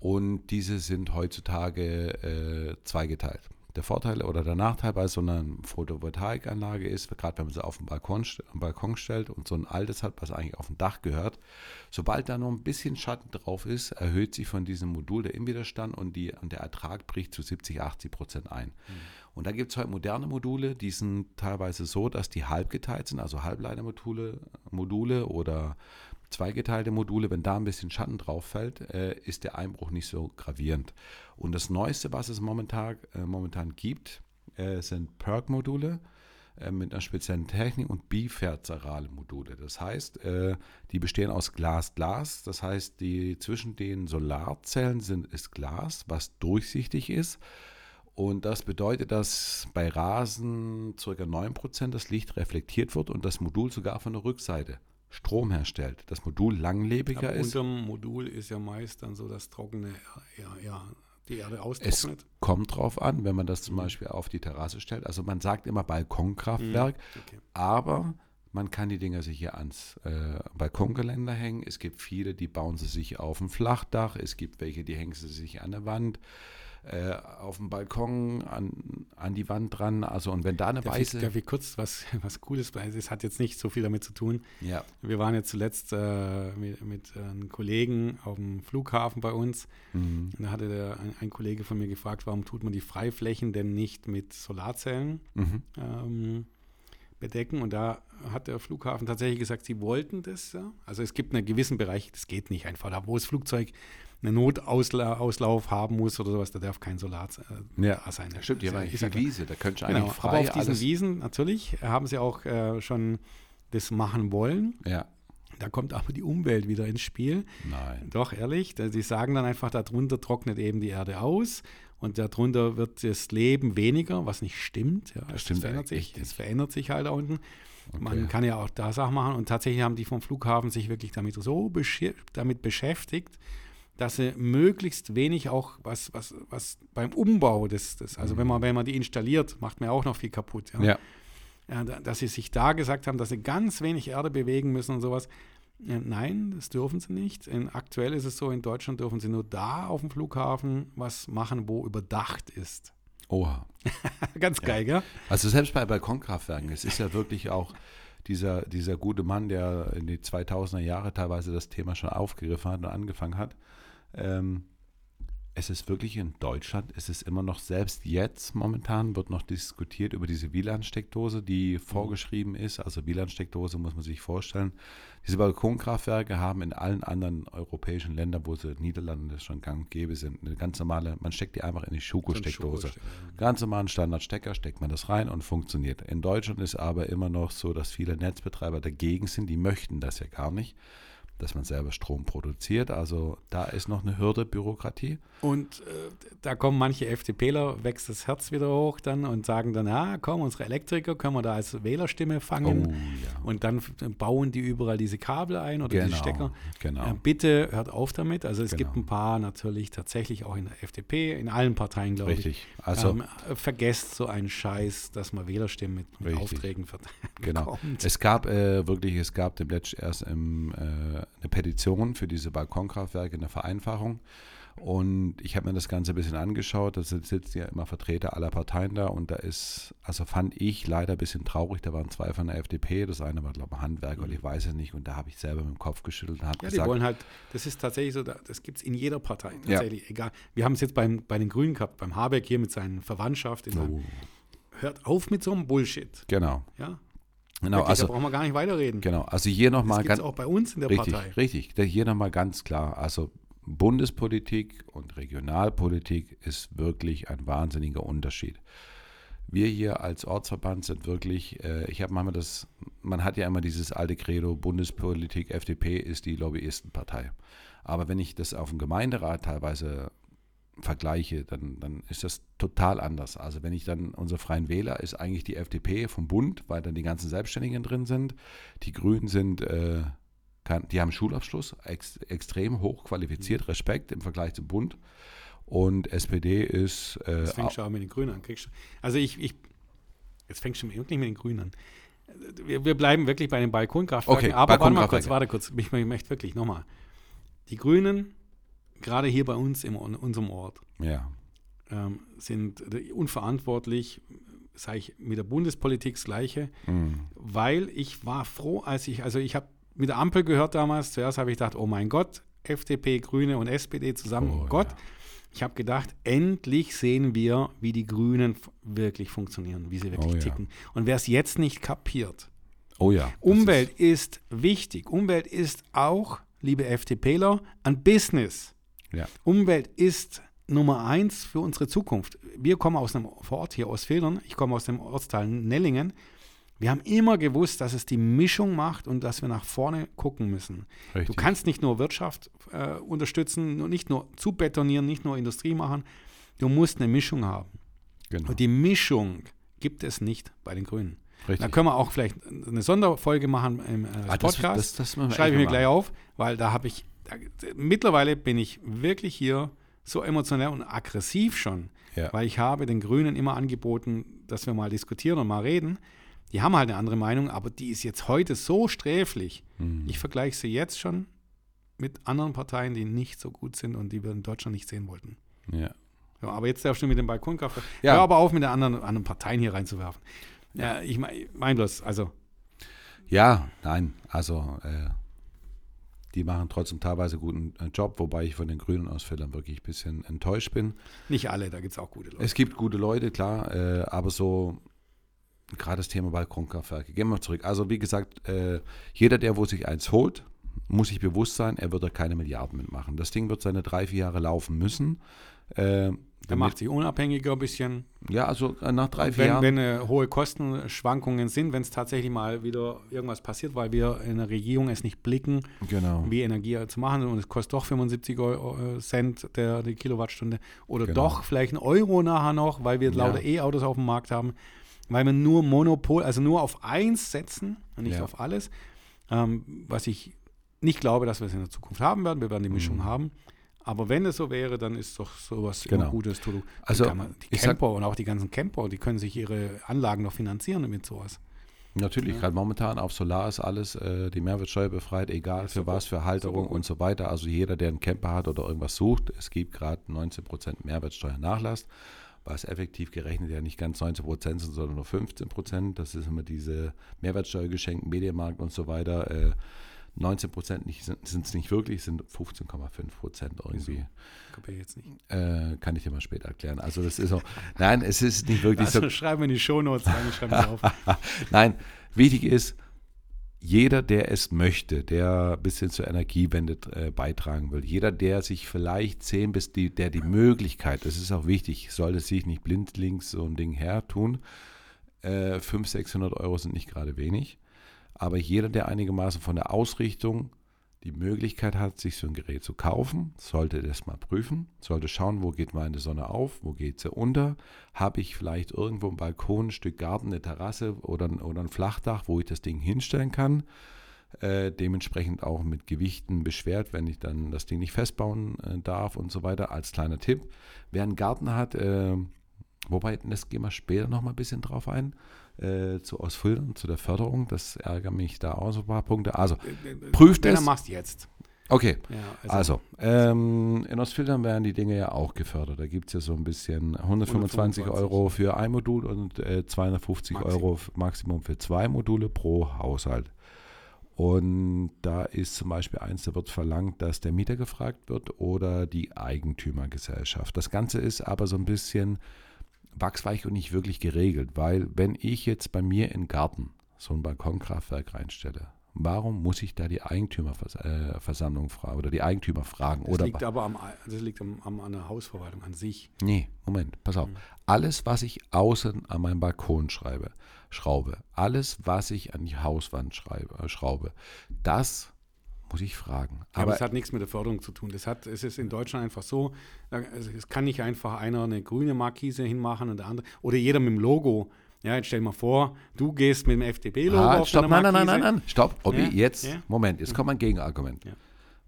[SPEAKER 3] und diese sind heutzutage äh, zweigeteilt. Der Vorteil oder der Nachteil bei so einer Photovoltaikanlage ist, gerade wenn man sie auf den Balkon, Balkon stellt und so ein altes hat, was eigentlich auf dem Dach gehört, sobald da noch ein bisschen Schatten drauf ist, erhöht sich von diesem Modul der Innenwiderstand und, die, und der Ertrag bricht zu 70, 80 Prozent ein. Und da gibt es heute moderne Module, die sind teilweise so, dass die halbgeteilt sind, also Halbleitermodule Module oder zweigeteilte Module, wenn da ein bisschen Schatten drauf fällt, äh, ist der Einbruch nicht so gravierend. Und das Neueste, was es momentan, äh, momentan gibt, äh, sind Perk-Module. äh, mit einer speziellen Technik und biferzerale Module. Das heißt, äh, die bestehen aus Glas-Glas. Das heißt, die zwischen den Solarzellen sind ist Glas, was durchsichtig ist. Und das bedeutet, dass bei Rasen ca. 9% das Licht reflektiert wird und das Modul sogar von der Rückseite Strom herstellt. Das Modul langlebiger
[SPEAKER 2] Aber
[SPEAKER 3] ist.
[SPEAKER 2] Unterm Modul ist ja meist dann so das trockene, ja, ja, die Erde austrocknet.
[SPEAKER 3] Es kommt drauf an, wenn man das zum Beispiel auf die Terrasse stellt. Also man sagt immer Balkonkraftwerk,
[SPEAKER 2] Okay.
[SPEAKER 3] aber man kann die Dinger sich hier ans äh, Balkongeländer hängen. Es gibt viele, die bauen sie sich auf ein Flachdach. Es gibt welche, die hängen sie sich an der Wand, äh, auf dem Balkon, an, an die Wand dran. Also und wenn da eine
[SPEAKER 2] Darf ich,
[SPEAKER 3] weiße...
[SPEAKER 2] darf ich kurz was, [LAUGHS] was Cooles, weil es hat jetzt nicht so viel damit zu tun.
[SPEAKER 3] ja,
[SPEAKER 2] Wir waren jetzt zuletzt äh, mit, mit einem Kollegen auf dem Flughafen bei uns.
[SPEAKER 3] mhm.
[SPEAKER 2] Und da hatte der, ein, ein Kollege von mir gefragt, warum tut man die Freiflächen denn nicht mit Solarzellen
[SPEAKER 3] Mhm.
[SPEAKER 2] ähm, bedecken? Und da hat der Flughafen tatsächlich gesagt, sie wollten das. Ja? Also es gibt einen gewissen Bereich, das geht nicht einfach. Da wo das Flugzeug einen Notauslauf haben muss oder sowas, da darf kein Solar äh,
[SPEAKER 3] Ja,
[SPEAKER 2] sein.
[SPEAKER 3] stimmt,
[SPEAKER 2] Das
[SPEAKER 3] haben
[SPEAKER 2] ist
[SPEAKER 3] eigentlich
[SPEAKER 2] ja
[SPEAKER 3] die
[SPEAKER 2] klar.
[SPEAKER 3] Wiese, da könntest du
[SPEAKER 2] Genau,
[SPEAKER 3] eigentlich frei
[SPEAKER 2] aber auf diesen
[SPEAKER 3] alles...
[SPEAKER 2] Wiesen natürlich haben sie auch äh, schon das machen wollen.
[SPEAKER 3] Ja,
[SPEAKER 2] Da kommt aber die Umwelt wieder ins Spiel.
[SPEAKER 3] nein.
[SPEAKER 2] Doch, ehrlich, sie sagen dann einfach, darunter trocknet eben die Erde aus und darunter wird das Leben weniger, was nicht stimmt. Ja,
[SPEAKER 3] stimmt
[SPEAKER 2] verändert
[SPEAKER 3] echt
[SPEAKER 2] sich, es verändert sich halt da unten.
[SPEAKER 3] Okay.
[SPEAKER 2] Man kann ja auch da Sachen machen und tatsächlich haben die vom Flughafen sich wirklich damit so beschi- damit beschäftigt, dass sie möglichst wenig auch was, was, was beim Umbau des, des also wenn man, wenn man die installiert, macht man ja auch noch viel kaputt.
[SPEAKER 3] Mhm. Ja,
[SPEAKER 2] Ja, da- dass sie sich da gesagt haben, dass sie ganz wenig Erde bewegen müssen und sowas. Ja, nein, das dürfen sie nicht. In, aktuell ist es so, in Deutschland dürfen sie nur da auf dem Flughafen was machen, wo überdacht ist.
[SPEAKER 3] oha. [LAUGHS]
[SPEAKER 2] ganz geil, gell?
[SPEAKER 3] Also selbst bei Balkonkraftwerken, es ist ja wirklich auch dieser, dieser gute Mann, der in die 2000er Jahre teilweise das Thema schon aufgegriffen hat und angefangen hat. Ähm, es ist wirklich in Deutschland, es ist immer noch, selbst jetzt momentan wird noch diskutiert über diese WLAN-Steckdose, die vorgeschrieben ist. Also WLAN-Steckdose muss man sich vorstellen. Diese Balkonkraftwerke haben in allen anderen europäischen Ländern, wo sie Niederlande schon gang und gäbe sind, eine ganz normale, man steckt die einfach in die Schuko-Steckdose. Ganz normalen Standardstecker steckt man das rein und funktioniert. In Deutschland ist aber immer noch so, dass viele Netzbetreiber dagegen sind. Die möchten das ja gar nicht, dass man selber Strom produziert. Also da ist noch eine Hürde Bürokratie.
[SPEAKER 2] Und äh, da kommen manche FDPler, wächst das Herz wieder hoch dann und sagen dann, ah, komm, unsere Elektriker können wir da als Wählerstimme fangen.
[SPEAKER 3] Oh, ja.
[SPEAKER 2] Und dann bauen die überall diese Kabel ein oder diese Stecker.
[SPEAKER 3] genau.
[SPEAKER 2] Äh, bitte hört auf damit. Also es gibt
[SPEAKER 3] Genau.
[SPEAKER 2] ein paar natürlich tatsächlich auch in der FDP, in allen Parteien, glaube ich.
[SPEAKER 3] Richtig. Also
[SPEAKER 2] ähm, äh, vergesst so einen Scheiß, dass man Wählerstimmen mit, mit. Aufträgen verteilt.
[SPEAKER 3] Genau. Es gab äh, wirklich, es gab dem letzten erst im, äh, eine Petition für diese Balkonkraftwerke, eine Vereinfachung. Und ich habe mir das Ganze ein bisschen angeschaut. Da sit- sitzen ja immer Vertreter aller Parteien da. Und da ist, also fand ich leider ein bisschen traurig. Da waren zwei von der FDP. Das eine war, glaube ich, Handwerker oder ich weiß es nicht. Und da habe ich selber mit dem Kopf geschüttelt und habe
[SPEAKER 2] Ja, die
[SPEAKER 3] gesagt,
[SPEAKER 2] wollen halt, das ist tatsächlich so, da- das gibt es in jeder Partei.
[SPEAKER 3] Ja.
[SPEAKER 2] Tatsächlich, egal. Wir haben es jetzt beim, bei den Grünen gehabt, beim Habeck hier mit seinen Verwandtschaft. In seinem,
[SPEAKER 3] oh,
[SPEAKER 2] hört auf mit so einem Bullshit.
[SPEAKER 3] genau,
[SPEAKER 2] Ja,
[SPEAKER 3] genau.
[SPEAKER 2] Wirklich, da
[SPEAKER 3] Also,
[SPEAKER 2] brauchen wir gar nicht weiterreden.
[SPEAKER 3] genau. Also hier nochmal ganz,
[SPEAKER 2] auch bei uns in der
[SPEAKER 3] Richtig,
[SPEAKER 2] Partei.
[SPEAKER 3] richtig. Hier nochmal ganz klar. Also Bundespolitik und Regionalpolitik ist wirklich ein wahnsinniger Unterschied. Wir hier als Ortsverband sind wirklich, äh, ich habe manchmal das, man hat ja immer dieses alte Credo, Bundespolitik, FDP ist die Lobbyistenpartei. Aber wenn ich das auf dem Gemeinderat teilweise vergleiche, dann, dann ist das total anders. Also wenn ich dann, unser Freien Wähler ist eigentlich die FDP vom Bund, weil dann die ganzen Selbstständigen drin sind. Die Grünen sind, äh, kein, die haben Schulabschluss, ex, extrem hoch qualifiziert, Respekt im Vergleich zum Bund. Und SPD ist, äh,
[SPEAKER 2] Das fängt schon auch mit den Grünen an. Also ich, ich, jetzt fängt schon wirklich mit den Grünen an. Wir, wir bleiben wirklich bei den Balkonkraftwerken.
[SPEAKER 3] Okay,
[SPEAKER 2] aber warte mal kurz, warte kurz. Ich, ich möchte wirklich nochmal. Die Grünen, gerade hier bei uns in unserem Ort,
[SPEAKER 3] ja,
[SPEAKER 2] ähm, sind unverantwortlich, sage ich mit der Bundespolitik das Gleiche,
[SPEAKER 3] mm,
[SPEAKER 2] weil ich war froh, als ich, also ich habe mit der Ampel gehört damals, zuerst habe ich gedacht, oh mein Gott, FDP, Grüne und SPD zusammen, oh,
[SPEAKER 3] Oh,
[SPEAKER 2] Gott.
[SPEAKER 3] ja.
[SPEAKER 2] Ich habe gedacht, endlich sehen wir, wie die Grünen wirklich funktionieren, wie sie wirklich
[SPEAKER 3] Oh, ja.
[SPEAKER 2] ticken. Und wer es jetzt nicht kapiert,
[SPEAKER 3] oh ja.
[SPEAKER 2] Umwelt ist, wichtig. Umwelt ist auch, liebe FDPler, ein Business.
[SPEAKER 3] Ja,
[SPEAKER 2] Umwelt ist Nummer eins für unsere Zukunft. Wir kommen aus einem Vorort hier aus Fildern, ich komme aus dem Ortsteil Nellingen. Wir haben immer gewusst, dass es die Mischung macht und dass wir nach vorne gucken müssen.
[SPEAKER 3] Richtig.
[SPEAKER 2] Du kannst nicht nur Wirtschaft äh, unterstützen, nicht nur zubetonieren, nicht nur Industrie machen. Du musst eine Mischung haben.
[SPEAKER 3] Genau.
[SPEAKER 2] Und die Mischung gibt es nicht bei den Grünen.
[SPEAKER 3] Richtig.
[SPEAKER 2] Da können wir auch vielleicht eine Sonderfolge machen im äh,
[SPEAKER 3] Ah, das-
[SPEAKER 2] Podcast.
[SPEAKER 3] das- das wir
[SPEAKER 2] Schreibe ich mir
[SPEAKER 3] mal
[SPEAKER 2] gleich auf, weil da habe ich, da, mittlerweile bin ich wirklich hier so emotional und aggressiv schon,
[SPEAKER 3] Ja.
[SPEAKER 2] weil ich habe den Grünen immer angeboten, dass wir mal diskutieren und mal reden. Die haben halt eine andere Meinung, aber die ist jetzt heute so sträflich.
[SPEAKER 3] Hm.
[SPEAKER 2] Ich vergleiche sie jetzt schon mit anderen Parteien, die nicht so gut sind und die wir in Deutschland nicht sehen wollten.
[SPEAKER 3] Ja.
[SPEAKER 2] Ja, aber jetzt darfst du mit dem Balkonkraftwerk.
[SPEAKER 3] Ja.
[SPEAKER 2] Hör aber auf, mit den anderen, anderen Parteien hier reinzuwerfen. Ja, ich meine mein bloß, also
[SPEAKER 3] Ja, nein, also äh, die machen trotzdem teilweise guten äh, Job, wobei ich von den grünen Ausfällern wirklich ein bisschen enttäuscht bin.
[SPEAKER 2] nicht alle, da gibt es auch gute Leute.
[SPEAKER 3] Es gibt gute Leute, klar, äh, aber so gerade das Thema Balkonkraftwerke. Gehen wir zurück. Also wie gesagt, äh, jeder, der wo sich eins holt, muss sich bewusst sein, er wird da keine Milliarden mitmachen. Das Ding wird seine drei, vier Jahre laufen müssen. Äh,
[SPEAKER 2] Der macht sich unabhängiger ein bisschen.
[SPEAKER 3] ja, also äh, nach drei, vier
[SPEAKER 2] Wenn,
[SPEAKER 3] Jahren.
[SPEAKER 2] wenn äh, hohe Kostenschwankungen sind, wenn es tatsächlich mal wieder irgendwas passiert, weil wir in der Regierung es nicht blicken,
[SPEAKER 3] genau.
[SPEAKER 2] wie Energie zu machen und es kostet doch 75 Euro, Cent der, die Kilowattstunde oder
[SPEAKER 3] Genau.
[SPEAKER 2] doch vielleicht ein Euro nachher noch, weil wir
[SPEAKER 3] Ja.
[SPEAKER 2] lauter E-Autos auf dem Markt haben, weil wir nur Monopol, also nur auf eins setzen und nicht
[SPEAKER 3] Ja.
[SPEAKER 2] auf alles, ähm, was ich nicht glaube, dass wir es in der Zukunft haben werden. Wir werden die Mischung
[SPEAKER 3] Mhm.
[SPEAKER 2] haben. Aber wenn es so wäre, dann ist doch sowas
[SPEAKER 3] Genau.
[SPEAKER 2] immer Gutes. Du, die
[SPEAKER 3] Also,
[SPEAKER 2] man- die
[SPEAKER 3] ich sag-
[SPEAKER 2] Camper und auch die ganzen Camper, die können sich ihre Anlagen noch finanzieren mit sowas.
[SPEAKER 3] Natürlich, gerade momentan auf Solar ist alles äh, die Mehrwertsteuer befreit, egal für was, für Halterung und so weiter. Also jeder, der einen Camper hat oder irgendwas sucht, es gibt gerade 19% Mehrwertsteuernachlass, was effektiv gerechnet ja nicht ganz 19% sind, sondern nur 15%. Das ist immer diese Mehrwertsteuergeschenke, Medienmarkt und so weiter. Äh, 19% nicht- sind es nicht wirklich, sind 15,5% irgendwie.
[SPEAKER 2] Kapier ich jetzt nicht.
[SPEAKER 3] Äh, kann ich dir mal später erklären. Also das ist so, nein, es ist nicht wirklich so
[SPEAKER 2] Also schreiben wir in die Shownotes rein, ich schreibe auf. [LAUGHS]
[SPEAKER 3] Nein, wichtig ist, jeder, der es möchte, der ein bisschen zur Energiewende äh, beitragen will, jeder, der sich vielleicht sehen, bis die, der die Möglichkeit, das ist auch wichtig, sollte sich nicht blindlings so ein Ding hertun. Äh, 500, 600 Euro sind nicht gerade wenig. Aber jeder, der einigermaßen von der Ausrichtung die Möglichkeit hat, sich so ein Gerät zu kaufen, sollte das mal prüfen, sollte schauen, wo geht meine Sonne auf, wo geht sie unter, habe ich vielleicht irgendwo einen Balkon, ein Stück Garten, eine Terrasse oder, ein- oder ein Flachdach, wo ich das Ding hinstellen kann, äh, dementsprechend auch mit Gewichten beschwert, wenn ich dann das Ding nicht festbauen äh, darf und so weiter, als kleiner Tipp. Wer einen Garten hat, äh, wobei, das gehen wir später noch mal ein bisschen drauf ein, äh, zu Ausfüllen, zu der Förderung, das ärgert mich da auch so ein paar Punkte. Also, Prüft
[SPEAKER 2] Wenn
[SPEAKER 3] es.
[SPEAKER 2] er machst jetzt.
[SPEAKER 3] okay,
[SPEAKER 2] Ja,
[SPEAKER 3] also, ähm, in Ostfildern werden die Dinge ja auch gefördert. Da gibt es ja so ein bisschen 125
[SPEAKER 2] 125.
[SPEAKER 3] Euro für ein Modul und äh, 250
[SPEAKER 2] Maximum.
[SPEAKER 3] Euro Maximum für zwei Module pro Haushalt. Und da ist zum Beispiel eins, da wird verlangt, dass der Mieter gefragt wird oder die Eigentümergesellschaft. Das Ganze ist aber so ein bisschen wachsweich und nicht wirklich geregelt, weil wenn ich jetzt bei mir im Garten so ein Balkonkraftwerk reinstelle, warum muss ich da die Eigentümerversammlung fragen oder die Eigentümer fragen?
[SPEAKER 2] Das
[SPEAKER 3] oder
[SPEAKER 2] liegt aber am, das liegt am, am, an der Hausverwaltung an sich.
[SPEAKER 3] Nee, Moment, pass auf. Alles, was ich außen an meinem Balkon schreibe, schraube, alles, was ich an die Hauswand schreibe, äh, schraube, das muss ich fragen.
[SPEAKER 2] Aber,
[SPEAKER 3] Aber
[SPEAKER 2] es hat nichts mit der Förderung zu tun. Das hat, es ist in Deutschland einfach so, also es kann nicht einfach einer eine grüne Markise hinmachen und der andere, oder jeder mit dem Logo. Ja, jetzt stell dir mal vor, du gehst mit dem FDP-Logo
[SPEAKER 3] ah,
[SPEAKER 2] auf
[SPEAKER 3] stopp, nein, nein, nein, nein, nein, stopp. Obi,
[SPEAKER 2] Ja,
[SPEAKER 3] jetzt,
[SPEAKER 2] ja.
[SPEAKER 3] Moment, jetzt kommt ein Gegenargument.
[SPEAKER 2] Ja.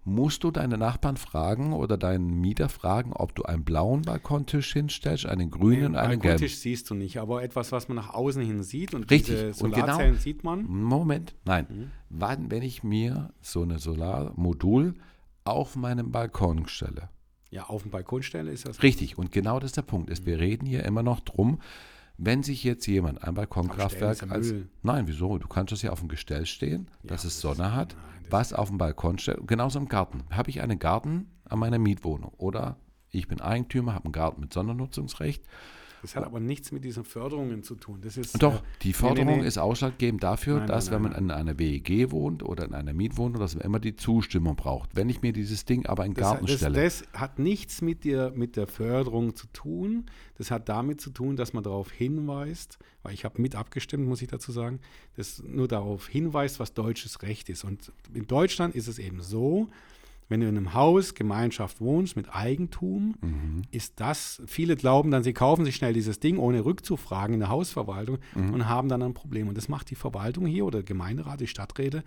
[SPEAKER 3] Musst du deine Nachbarn fragen oder deinen Mieter fragen, ob du einen blauen Balkontisch hinstellst, einen grünen und einen gelben?
[SPEAKER 2] Balkontisch siehst du nicht, aber etwas, was man nach außen hin sieht und
[SPEAKER 3] Richtig.
[SPEAKER 2] diese
[SPEAKER 3] Und genau-
[SPEAKER 2] Solarzellen sieht man.
[SPEAKER 3] Moment, nein.
[SPEAKER 2] Mhm.
[SPEAKER 3] Wann, wenn ich mir so eine Solarmodul auf meinen Balkon stelle?
[SPEAKER 2] Ja, auf dem Balkon stelle ist das.
[SPEAKER 3] Richtig, und genau das ist der Punkt. Ist,
[SPEAKER 2] Mhm.
[SPEAKER 3] wir reden hier immer noch drum, wenn sich jetzt jemand ein Balkonkraftwerk als.
[SPEAKER 2] Müll.
[SPEAKER 3] Nein, wieso? Du kannst das ja auf dem Gestell stehen, dass
[SPEAKER 2] Ja,
[SPEAKER 3] es
[SPEAKER 2] das
[SPEAKER 3] Sonne hat,
[SPEAKER 2] das-
[SPEAKER 3] was auf dem Balkon steht. Genauso im Garten. Habe ich einen Garten an meiner Mietwohnung oder ich bin Eigentümer, habe einen Garten mit Sondernutzungsrecht
[SPEAKER 2] Das hat aber nichts mit diesen Förderungen zu tun. Das ist,
[SPEAKER 3] Doch,
[SPEAKER 2] äh,
[SPEAKER 3] die
[SPEAKER 2] nee,
[SPEAKER 3] Förderung
[SPEAKER 2] nee, nee.
[SPEAKER 3] ist ausschlaggebend dafür,
[SPEAKER 2] Nein,
[SPEAKER 3] dass
[SPEAKER 2] nein,
[SPEAKER 3] wenn
[SPEAKER 2] nein,
[SPEAKER 3] man in einer WEG wohnt oder in einer Mietwohnung, dass man immer die Zustimmung braucht. Wenn ich mir dieses Ding aber in den
[SPEAKER 2] Das,
[SPEAKER 3] Garten
[SPEAKER 2] das,
[SPEAKER 3] stelle.
[SPEAKER 2] das hat nichts mit der, mit der Förderung zu tun. Das hat damit zu tun, dass man darauf hinweist, weil ich habe mit abgestimmt, muss ich dazu sagen, das nur darauf hinweist, was deutsches Recht ist. Und in Deutschland ist es eben so, wenn du in einem Haus, Gemeinschaft wohnst mit Eigentum,
[SPEAKER 3] Mhm.
[SPEAKER 2] ist das, viele glauben dann, sie kaufen sich schnell dieses Ding, ohne rückzufragen in der Hausverwaltung
[SPEAKER 3] Mhm.
[SPEAKER 2] und haben dann ein Problem. Und das macht die Verwaltung hier oder der Gemeinderat, die Stadträte,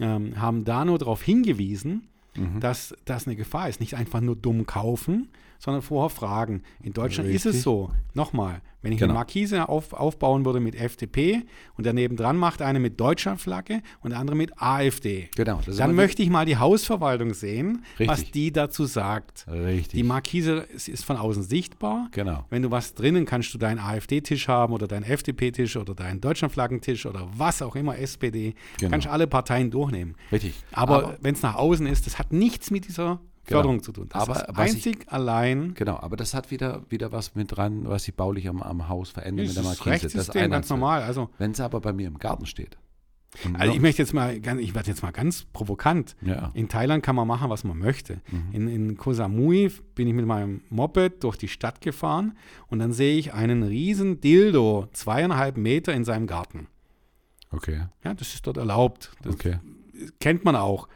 [SPEAKER 2] ähm, haben da nur darauf hingewiesen,
[SPEAKER 3] Mhm.
[SPEAKER 2] dass das eine Gefahr ist. Nicht einfach nur dumm kaufen, sondern vorher fragen. In Deutschland ist
[SPEAKER 3] Richtig.
[SPEAKER 2] es so. Nochmal, wenn ich
[SPEAKER 3] Genau.
[SPEAKER 2] eine Markise auf, aufbauen würde mit FDP und daneben dran macht eine mit Deutschlandflagge und der andere mit AfD,
[SPEAKER 3] Genau, ist
[SPEAKER 2] dann möchte ich mal die Hausverwaltung sehen, was
[SPEAKER 3] Richtig.
[SPEAKER 2] die dazu sagt.
[SPEAKER 3] Richtig.
[SPEAKER 2] Die Markise ist ist von außen sichtbar.
[SPEAKER 3] Genau.
[SPEAKER 2] Wenn du was drinnen, kannst du deinen AfD-Tisch haben oder deinen FDP-Tisch oder deinen Deutschlandflaggentisch oder was auch immer, SPD.
[SPEAKER 3] Genau.
[SPEAKER 2] Kannst alle Parteien durchnehmen.
[SPEAKER 3] Richtig.
[SPEAKER 2] Aber, wenn es nach außen ist, das hat nichts mit dieser Förderung zu tun. Das
[SPEAKER 3] Aber
[SPEAKER 2] ist
[SPEAKER 3] was ich-
[SPEAKER 2] einzig allein
[SPEAKER 3] Genau, aber das hat wieder, wieder was mit dran, was sich baulich am, am Haus verändert
[SPEAKER 2] das
[SPEAKER 3] mit der
[SPEAKER 2] ist
[SPEAKER 3] Markise.
[SPEAKER 2] Rechtssystem, ganz normal. Also,
[SPEAKER 3] Wenn es aber bei mir im Garten steht.
[SPEAKER 2] also ich möchte jetzt mal, ganz- ich werde jetzt mal ganz provokant.
[SPEAKER 3] ja.
[SPEAKER 2] In Thailand kann man machen, was man möchte.
[SPEAKER 3] Mhm.
[SPEAKER 2] In, in Koh Samui bin ich mit meinem Moped durch die Stadt gefahren und dann sehe ich einen riesen Dildo, zweieinhalb Meter in seinem Garten.
[SPEAKER 3] Okay.
[SPEAKER 2] Ja, das ist dort erlaubt. Das
[SPEAKER 3] Okay.
[SPEAKER 2] kennt man auch.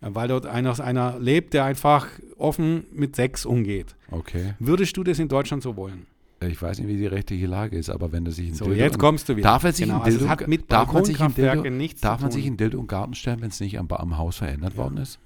[SPEAKER 2] Weil dort einer, einer lebt, der einfach offen mit Sex umgeht.
[SPEAKER 3] Okay.
[SPEAKER 2] Würdest du das in Deutschland so wollen?
[SPEAKER 3] Ich weiß nicht, wie die rechtliche Lage ist, aber wenn er sich ein
[SPEAKER 2] So,
[SPEAKER 3] Dildo
[SPEAKER 2] jetzt
[SPEAKER 3] in-
[SPEAKER 2] kommst du wieder.
[SPEAKER 3] Darf er sich
[SPEAKER 2] Genau,
[SPEAKER 3] ein
[SPEAKER 2] also
[SPEAKER 3] Dildo,
[SPEAKER 2] es hat mit
[SPEAKER 3] darf man sich ein Dildo, darf man sich ein Dildo im Garten stellen, wenn es nicht am, am Haus verändert worden ist?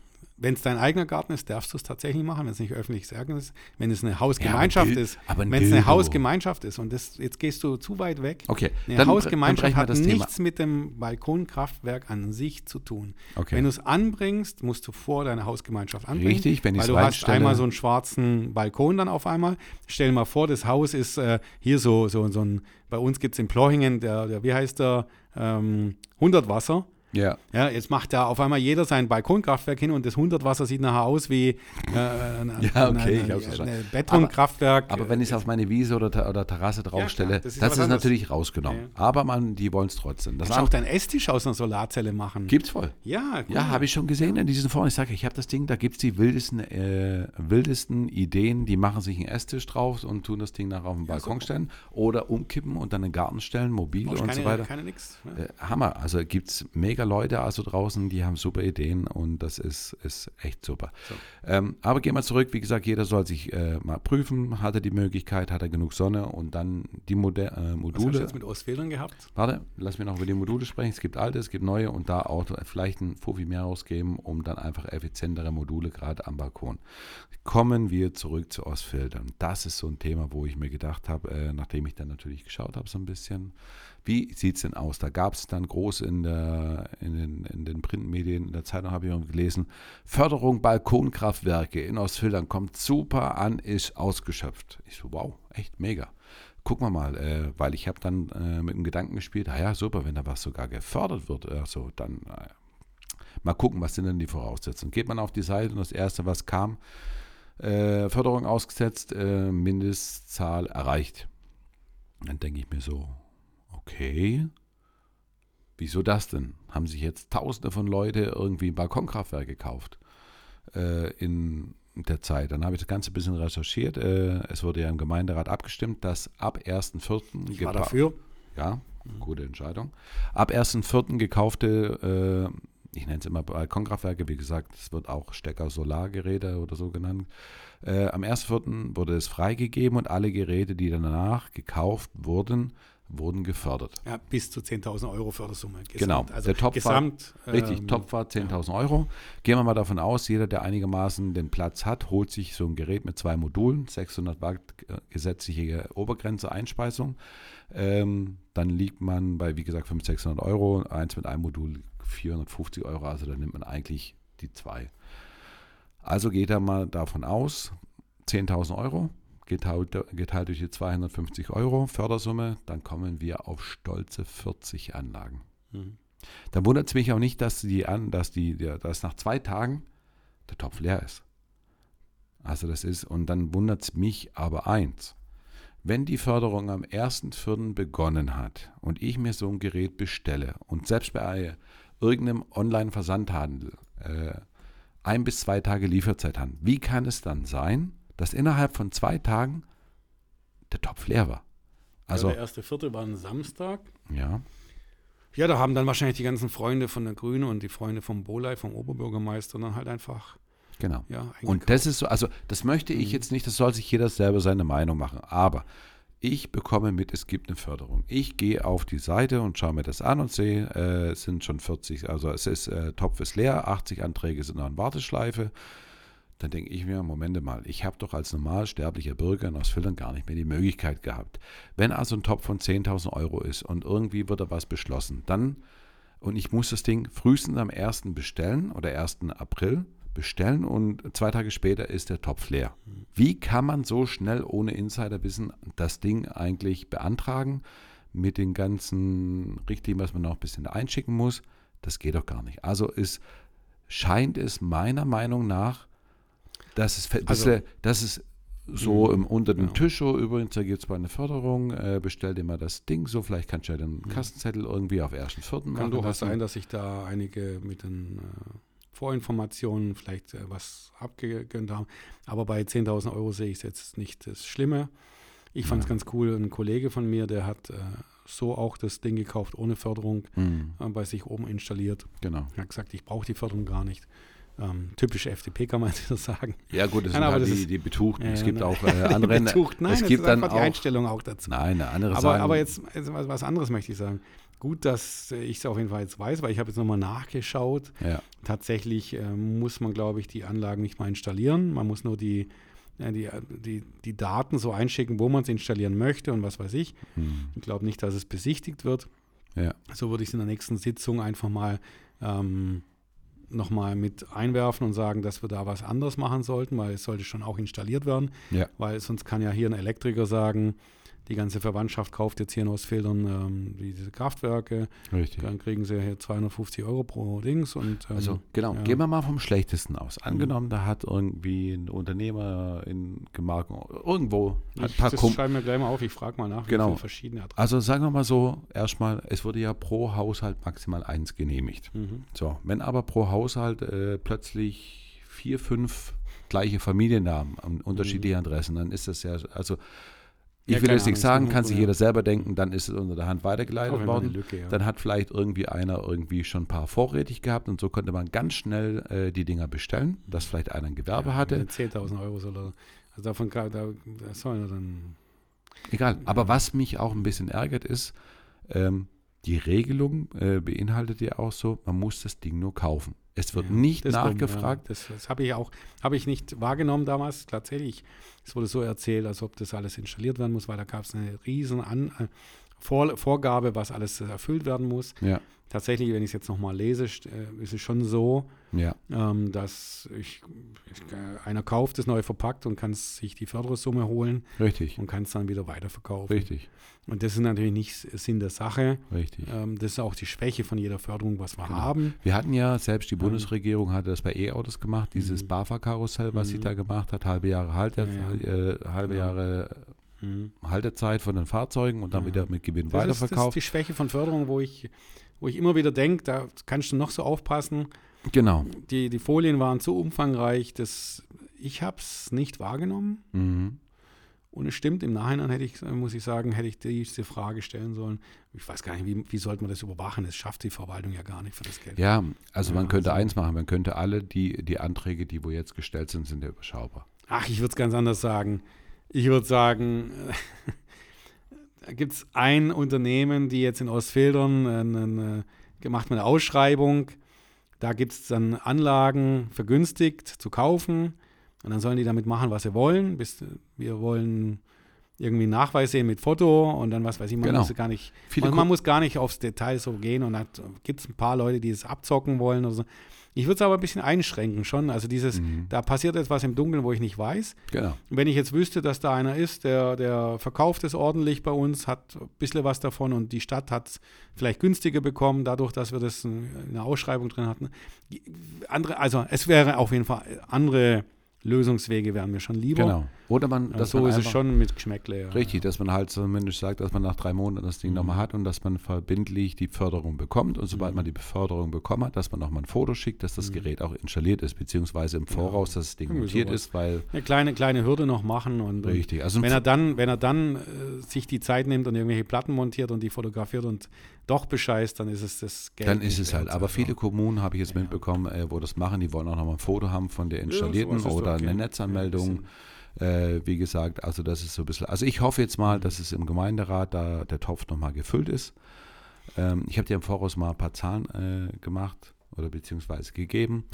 [SPEAKER 2] Wenn es dein eigener Garten ist, darfst du es tatsächlich machen, wenn es nicht öffentliches Ärgernis ist. Wenn es eine Hausgemeinschaft
[SPEAKER 3] Dil-
[SPEAKER 2] ist, wenn es eine. Hausgemeinschaft ist und das, jetzt gehst du zu weit weg.
[SPEAKER 3] Okay,
[SPEAKER 2] Eine
[SPEAKER 3] dann,
[SPEAKER 2] Hausgemeinschaft
[SPEAKER 3] dann
[SPEAKER 2] hat
[SPEAKER 3] das Thema.
[SPEAKER 2] nichts mit dem Balkonkraftwerk an sich zu tun.
[SPEAKER 3] Okay.
[SPEAKER 2] Wenn du es anbringst, musst du vor deine Hausgemeinschaft anbringen.
[SPEAKER 3] Richtig, wenn ich's
[SPEAKER 2] Weil du hast einmal so einen schwarzen Balkon dann auf einmal. Stell dir mal vor, das Haus ist äh, hier so, so, so ein, bei uns gibt es in Plochingen, der, der, wie heißt der, ähm, 100 Wasser.
[SPEAKER 3] Ja,
[SPEAKER 2] Ja, jetzt macht da auf einmal jeder sein Balkonkraftwerk hin und das 100 Wasser sieht nachher aus wie äh, ein,
[SPEAKER 3] Ja, okay,
[SPEAKER 2] Betonkraftwerk.
[SPEAKER 3] aber wenn ich es auf meine Wiese oder, oder Terrasse draufstelle,
[SPEAKER 2] klar,
[SPEAKER 3] das
[SPEAKER 2] das
[SPEAKER 3] ist,
[SPEAKER 2] ist was anderes.
[SPEAKER 3] natürlich rausgenommen.
[SPEAKER 2] Ja.
[SPEAKER 3] Aber man, die wollen es trotzdem. Das
[SPEAKER 2] kannst auch deinen Esstisch aus einer Solarzelle machen.
[SPEAKER 3] gibt's voll.
[SPEAKER 2] ja,
[SPEAKER 3] Ja, habe ich schon gesehen in diesen Foren. Ich sage, ich habe das Ding, da gibt es die wildesten, äh, wildesten Ideen, die machen sich einen Esstisch drauf und tun das Ding nachher auf den Balkon
[SPEAKER 2] super.
[SPEAKER 3] stellen oder umkippen und dann in den Garten stellen, mobil und
[SPEAKER 2] keine,
[SPEAKER 3] so weiter.
[SPEAKER 2] keine nix. Ja.
[SPEAKER 3] Äh, Hammer. Also gibt es mega Leute also draußen, die haben super Ideen und das ist, ist echt super.
[SPEAKER 2] So.
[SPEAKER 3] Ähm, aber gehen wir zurück. Wie gesagt, jeder soll sich äh, mal prüfen. Hat er die Möglichkeit, hat er genug Sonne und dann die Mode äh,
[SPEAKER 2] Was hast du
[SPEAKER 3] Module.
[SPEAKER 2] jetzt mit Ostfedern gehabt?
[SPEAKER 3] Warte, lass mich noch über die Module sprechen. Es gibt alte, es gibt neue und da auch vielleicht ein Fuffi mehr ausgeben, um dann einfach effizientere Module gerade am Balkon. Kommen wir zurück zu Ostfildern. Das ist so ein Thema, wo ich mir gedacht habe, äh, nachdem ich dann natürlich geschaut habe, so ein bisschen, wie sieht es denn aus? Da gab es dann groß in, der, in, den, in den Printmedien, in der Zeitung habe ich auch gelesen, Förderung Balkonkraftwerke in Ostfildern kommt super an, ist ausgeschöpft. Ich so, wow, echt mega gucken wir mal, äh, weil ich habe dann äh, mit dem Gedanken gespielt, ah ja, super, wenn da was sogar gefördert wird, äh, so, dann äh, mal gucken, was sind denn die Voraussetzungen. Geht man auf die Seite und das Erste, was kam, äh, Förderung ausgesetzt, äh, Mindestzahl erreicht. Dann denke ich mir so, okay, wieso das denn? Haben sich jetzt tausende von Leute irgendwie ein Balkonkraftwerk gekauft äh, in der Zeit. Dann habe ich das Ganze ein bisschen recherchiert. Äh, es wurde ja im Gemeinderat abgestimmt, dass ab 1.4.
[SPEAKER 2] Ich war dafür.
[SPEAKER 3] ja, gute Entscheidung. Ab 1.4. gekaufte, äh, ich nenne es immer Balkonkraftwerke, wie gesagt, es wird auch Stecker-Solargeräte oder so genannt. Äh, am 1.4. wurde es freigegeben und alle Geräte, die danach gekauft wurden, wurden gefördert.
[SPEAKER 2] Ja, bis zu 10.000 Euro Fördersumme. Gesamt.
[SPEAKER 3] Genau,
[SPEAKER 2] Also
[SPEAKER 3] der Topf war-
[SPEAKER 2] gesamt,
[SPEAKER 3] Richtig,
[SPEAKER 2] ähm,
[SPEAKER 3] Topf war 10.000 Euro. Gehen wir mal davon aus, jeder, der einigermaßen den Platz hat, holt sich so ein Gerät mit zwei Modulen, 600 Watt äh, gesetzliche Obergrenze Einspeisung. Ähm, dann liegt man bei, wie gesagt, 500, 600 Euro. Eins mit einem Modul 450 Euro, also dann nimmt man eigentlich die zwei. Also geht er mal davon aus, 10.000 Euro, geteilt, geteilt durch die 250 Euro Fördersumme, dann kommen wir auf stolze 40 Anlagen.
[SPEAKER 2] Mhm.
[SPEAKER 3] Dann wundert es mich auch nicht, dass die an, dass die, dass nach zwei Tagen der Topf leer ist. Also das ist, und dann wundert es mich aber eins. wenn die Förderung am 1.4. begonnen hat und ich mir so ein Gerät bestelle und selbst bei irgendeinem Online-Versandhandel äh, ein bis zwei Tage Lieferzeit haben, wie kann es dann sein, dass innerhalb von zwei Tagen der Topf leer war?
[SPEAKER 2] Also ja, der erste Vierte war ein Samstag.
[SPEAKER 3] Ja.
[SPEAKER 2] Ja, da haben dann wahrscheinlich die ganzen Freunde von der Grüne und die Freunde vom Bolei, vom Oberbürgermeister, dann halt einfach.
[SPEAKER 3] Genau. Ja, und das ist so, also das möchte ich mhm. jetzt nicht, das soll sich jeder selber seine Meinung machen. Aber ich bekomme mit, es gibt eine Förderung. Ich gehe auf die Seite und schaue mir das an und sehe, äh, es sind schon 40, also es ist, äh, Topf ist leer, 80 Anträge sind noch in Warteschleife. Dann denke ich mir, Moment mal, ich habe doch als normal sterblicher Bürger in Ostfildern gar nicht mehr die Möglichkeit gehabt. Wenn also ein Topf von 10.000 Euro ist und irgendwie wird da was beschlossen, dann, und ich muss das Ding frühestens am 1. bestellen oder 1. April bestellen und zwei Tage später ist der Topf leer. Wie kann man so schnell ohne Insiderwissen das Ding eigentlich beantragen mit den ganzen Richtlinien, was man noch ein bisschen einschicken muss? Das geht doch gar nicht. Also ist, scheint es meiner Meinung nach das ist, das, also, das ist so mh, im, unter dem genau. Tisch so, übrigens, da gibt es mal eine Förderung, äh, bestell dir mal das Ding so, vielleicht kannst du ja den Kassenzettel irgendwie auf ersten, vierten
[SPEAKER 2] machen. Kann durchaus sein, dass sich da einige mit den äh, Vorinformationen vielleicht äh, was abgegönnt haben. Aber bei 10.000 Euro sehe ich es jetzt nicht das Schlimme. Ich fand es ja. ganz cool, ein Kollege von mir, der hat äh, so auch das Ding gekauft, ohne Förderung, mhm. äh, bei sich oben installiert.
[SPEAKER 3] Genau.
[SPEAKER 2] Er hat gesagt, ich brauche die Förderung gar nicht. Ähm, typisch FDP kann man [LAUGHS] das sagen.
[SPEAKER 3] Ja gut, das nein, sind halt die, die Betuchten. [LAUGHS] Äh, es gibt auch äh, andere.
[SPEAKER 2] Betucht, nein,
[SPEAKER 3] es gibt dann auch, die
[SPEAKER 2] Einstellung auch dazu.
[SPEAKER 3] Nein, eine andere
[SPEAKER 2] aber, sagen, aber jetzt, jetzt was anderes möchte ich sagen. Gut, dass ich es auf jeden Fall jetzt weiß, weil ich habe jetzt nochmal nachgeschaut.
[SPEAKER 3] Ja.
[SPEAKER 2] Tatsächlich äh, muss man, glaube ich, die Anlagen nicht mal installieren. Man muss nur die, äh, die, die, die Daten so einschicken, wo man es installieren möchte und was weiß ich. Hm. Ich glaube nicht, dass es besichtigt wird.
[SPEAKER 3] Ja.
[SPEAKER 2] So würde ich es in der nächsten Sitzung einfach mal ähm, nochmal mit einwerfen und sagen, dass wir da was anderes machen sollten, weil es sollte schon auch installiert werden.
[SPEAKER 3] Ja.
[SPEAKER 2] Weil sonst kann ja hier ein Elektriker sagen, die ganze Verwandtschaft kauft jetzt hier in Ostfildern ähm, diese Kraftwerke.
[SPEAKER 3] Richtig.
[SPEAKER 2] Dann kriegen sie hier 250 Euro pro Dings. Und,
[SPEAKER 3] ähm, also genau, ja. gehen wir mal vom Schlechtesten aus. Mhm. Angenommen, mhm. da hat irgendwie ein Unternehmer in Gemarkung irgendwo
[SPEAKER 2] ich, ein Das schreiben wir gleich mal auf, ich frage mal nach,
[SPEAKER 3] genau.
[SPEAKER 2] verschiedene
[SPEAKER 3] Adressen. Also sagen wir mal so, erstmal, es wurde ja pro Haushalt maximal eins genehmigt.
[SPEAKER 2] Mhm.
[SPEAKER 3] So, wenn aber pro Haushalt äh, plötzlich vier, fünf gleiche Familiennamen an unterschiedliche mhm. Adressen, dann ist das ja, also ich ja, will jetzt nichts sagen, kann sich jeder selber denken, dann ist es unter der Hand weitergeleitet worden.
[SPEAKER 2] Lücke, ja.
[SPEAKER 3] Dann hat vielleicht irgendwie einer irgendwie schon ein paar vorrätig gehabt und so konnte man ganz schnell äh, die Dinger bestellen, dass vielleicht einer ein Gewerbe
[SPEAKER 2] ja,
[SPEAKER 3] hatte.
[SPEAKER 2] 10.000 Euro soll er, also davon da, da soll er dann.
[SPEAKER 3] Egal, aber was mich auch ein bisschen ärgert ist, ähm, die Regelung äh, beinhaltet ja auch so, man muss das Ding nur kaufen. Es wird ja, nicht nachgefragt.
[SPEAKER 2] Ja. Das, das habe ich auch, habe ich nicht wahrgenommen damals. Tatsächlich, es wurde so erzählt, als ob das alles installiert werden muss, weil da gab es eine riesen An Vor Vorgabe, was alles erfüllt werden muss.
[SPEAKER 3] Ja.
[SPEAKER 2] Tatsächlich, wenn ich es jetzt nochmal lese, äh, ist es schon so,
[SPEAKER 3] ja.
[SPEAKER 2] ähm, dass ich, ich, äh, einer kauft es neu verpackt und kann sich die Fördersumme holen.
[SPEAKER 3] Richtig.
[SPEAKER 2] Und kann es dann wieder weiterverkaufen.
[SPEAKER 3] Richtig.
[SPEAKER 2] Und das ist natürlich nicht Sinn der Sache.
[SPEAKER 3] Richtig.
[SPEAKER 2] Ähm, das ist auch die Schwäche von jeder Förderung, was wir genau. haben.
[SPEAKER 3] Wir hatten ja, selbst die Bundesregierung hatte das bei E-Autos gemacht, dieses mhm. BAFA-Karussell, was mhm. sie da gemacht hat, halbe Jahre ja, ja. Äh, halbe ja. Jahre mhm. Haltezeit von den Fahrzeugen und dann wieder mit Gewinn das weiterverkauft. Ist, das ist
[SPEAKER 2] die Schwäche von Förderung, wo ich, wo ich immer wieder denke, da kannst du noch so aufpassen.
[SPEAKER 3] Genau.
[SPEAKER 2] Die, die Folien waren so umfangreich, dass ich habe es nicht wahrgenommen.
[SPEAKER 3] Mhm.
[SPEAKER 2] Und es stimmt, im Nachhinein hätte ich, muss ich sagen, hätte ich diese Frage stellen sollen. Ich weiß gar nicht, wie, wie sollte man das überwachen? Das schafft die Verwaltung ja gar nicht für das Geld.
[SPEAKER 3] Ja, also ja, man könnte also, eins machen, man könnte alle die, die Anträge, die wo jetzt gestellt sind, sind ja überschaubar.
[SPEAKER 2] Ach, ich würde es ganz anders sagen. Ich würde sagen, [LAUGHS] da gibt es ein Unternehmen, die jetzt in Ostfildern eine, eine, gemacht eine Ausschreibung. Da gibt es dann Anlagen vergünstigt zu kaufen und dann sollen die damit machen, was sie wollen. Bis, wir wollen irgendwie einen Nachweis sehen mit Foto und dann was weiß ich, man genau. muss gar nicht, man, man, muss gar nicht aufs Detail so gehen und dann gibt es ein paar Leute, die es abzocken wollen oder so. Ich würde es aber ein bisschen einschränken schon. Also dieses, mhm. da passiert etwas im Dunkeln, wo ich nicht weiß.
[SPEAKER 3] Genau.
[SPEAKER 2] Und wenn ich jetzt wüsste, dass da einer ist, der, der verkauft es ordentlich bei uns, hat ein bisschen was davon und die Stadt hat es vielleicht günstiger bekommen, dadurch, dass wir das in der Ausschreibung drin hatten. Andere, also es wäre auf jeden Fall andere Lösungswege wären mir schon lieber.
[SPEAKER 3] Genau. Oder man, dass
[SPEAKER 2] so
[SPEAKER 3] man
[SPEAKER 2] ist es schon mit Geschmäckle. Ja.
[SPEAKER 3] Richtig, dass man halt zumindest sagt, dass man nach drei Monaten das Ding
[SPEAKER 2] Mhm.
[SPEAKER 3] nochmal hat und dass man verbindlich die Förderung bekommt. Und sobald
[SPEAKER 2] Mhm.
[SPEAKER 3] man die Beförderung bekommen hat, dass man nochmal ein Foto schickt, dass das
[SPEAKER 2] Mhm.
[SPEAKER 3] Gerät auch installiert ist, beziehungsweise im Voraus, dass das Ding
[SPEAKER 2] Irgendwie
[SPEAKER 3] montiert
[SPEAKER 2] sowas.
[SPEAKER 3] ist, weil
[SPEAKER 2] Eine kleine, kleine Hürde noch machen und,
[SPEAKER 3] richtig. Also
[SPEAKER 2] wenn er dann, wenn er dann äh, sich die Zeit nimmt und irgendwelche Platten montiert und die fotografiert und doch bescheißt, dann ist es das Geld.
[SPEAKER 3] Dann ist es halt. Aber viele Kommunen habe ich jetzt
[SPEAKER 2] Ja.
[SPEAKER 3] mitbekommen, äh, wo das machen, die wollen auch nochmal ein Foto haben von der installierten oder
[SPEAKER 2] okay.
[SPEAKER 3] eine
[SPEAKER 2] Ja,
[SPEAKER 3] Netzanmeldung.
[SPEAKER 2] ein
[SPEAKER 3] äh, wie gesagt, also das ist so ein bisschen. Also ich hoffe jetzt
[SPEAKER 2] Mhm.
[SPEAKER 3] mal, dass es im Gemeinderat da der Topf nochmal gefüllt ist. Ähm, ich habe dir im Voraus mal ein paar Zahlen äh, gemacht oder beziehungsweise gegeben.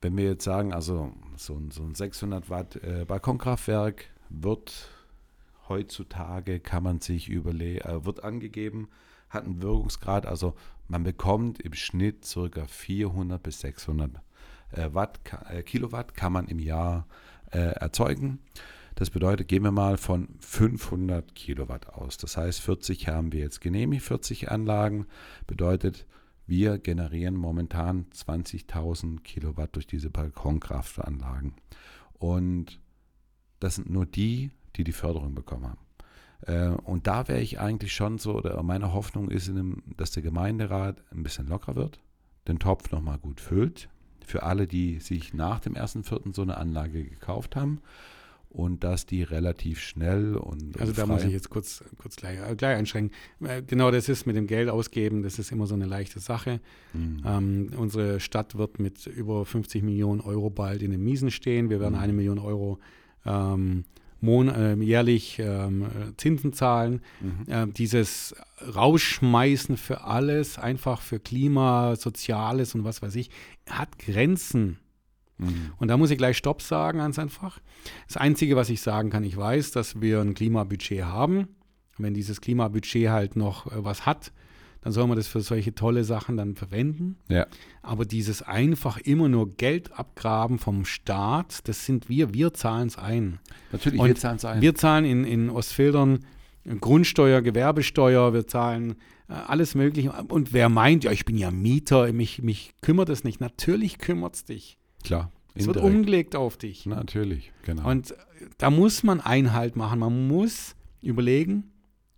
[SPEAKER 3] Wenn wir jetzt sagen, also so ein, so ein 600 Watt äh, Balkonkraftwerk wird heutzutage, kann man sich überlegen, äh, wird angegeben, hat einen Wirkungsgrad, also man bekommt im Schnitt ca. 400 bis 600 äh, Watt, äh, Kilowatt kann man im Jahr äh, erzeugen. Das bedeutet, gehen wir mal von 500 Kilowatt aus. Das heißt, 40 haben wir jetzt genehmigt, 40 Anlagen. Bedeutet, wir generieren momentan 20.000 Kilowatt durch diese Balkonkraftanlagen. Und das sind nur die, die die Förderung bekommen haben. Äh, Und da wäre ich eigentlich schon so, oder meine Hoffnung ist, in dem, dass der Gemeinderat ein bisschen lockerer wird, den Topf nochmal gut füllt, für alle, die sich nach dem 1.4. so eine Anlage gekauft haben und dass die relativ schnell und
[SPEAKER 2] Also
[SPEAKER 3] und
[SPEAKER 2] da muss ich jetzt kurz, kurz gleich, äh, gleich einschränken. Äh, Genau das ist mit dem Geld ausgeben, das ist immer so eine leichte Sache.
[SPEAKER 3] Mhm.
[SPEAKER 2] Ähm, unsere Stadt wird mit über 50 Millionen Euro bald in den Miesen stehen. Wir werden
[SPEAKER 3] Mhm.
[SPEAKER 2] eine Million Euro ähm, mon ähm, jährlich ähm, äh, Zinsen zahlen.
[SPEAKER 3] Mhm.
[SPEAKER 2] Ähm, dieses Rausschmeißen für alles, einfach für Klima, Soziales und was weiß ich, hat Grenzen.
[SPEAKER 3] Mhm.
[SPEAKER 2] Und da muss ich gleich Stopp sagen, ganz einfach. Das Einzige, was ich sagen kann, ich weiß, dass wir ein Klimabudget haben. Wenn dieses Klimabudget halt noch äh, was hat, dann soll man das für solche tolle Sachen dann verwenden.
[SPEAKER 3] Ja.
[SPEAKER 2] Aber dieses einfach immer nur Geld abgraben vom Staat, das sind wir, wir zahlen es ein.
[SPEAKER 3] Natürlich,
[SPEAKER 2] Und
[SPEAKER 3] wir zahlen es ein.
[SPEAKER 2] Wir zahlen in, in Ostfildern Grundsteuer, Gewerbesteuer, wir zahlen äh, alles Mögliche. Und wer meint, ja, ich bin ja Mieter, mich, mich kümmert es nicht. Natürlich kümmert es dich.
[SPEAKER 3] Klar,
[SPEAKER 2] Es wird umgelegt auf dich.
[SPEAKER 3] Natürlich, genau.
[SPEAKER 2] Und äh, da muss man Einhalt machen. Man muss überlegen,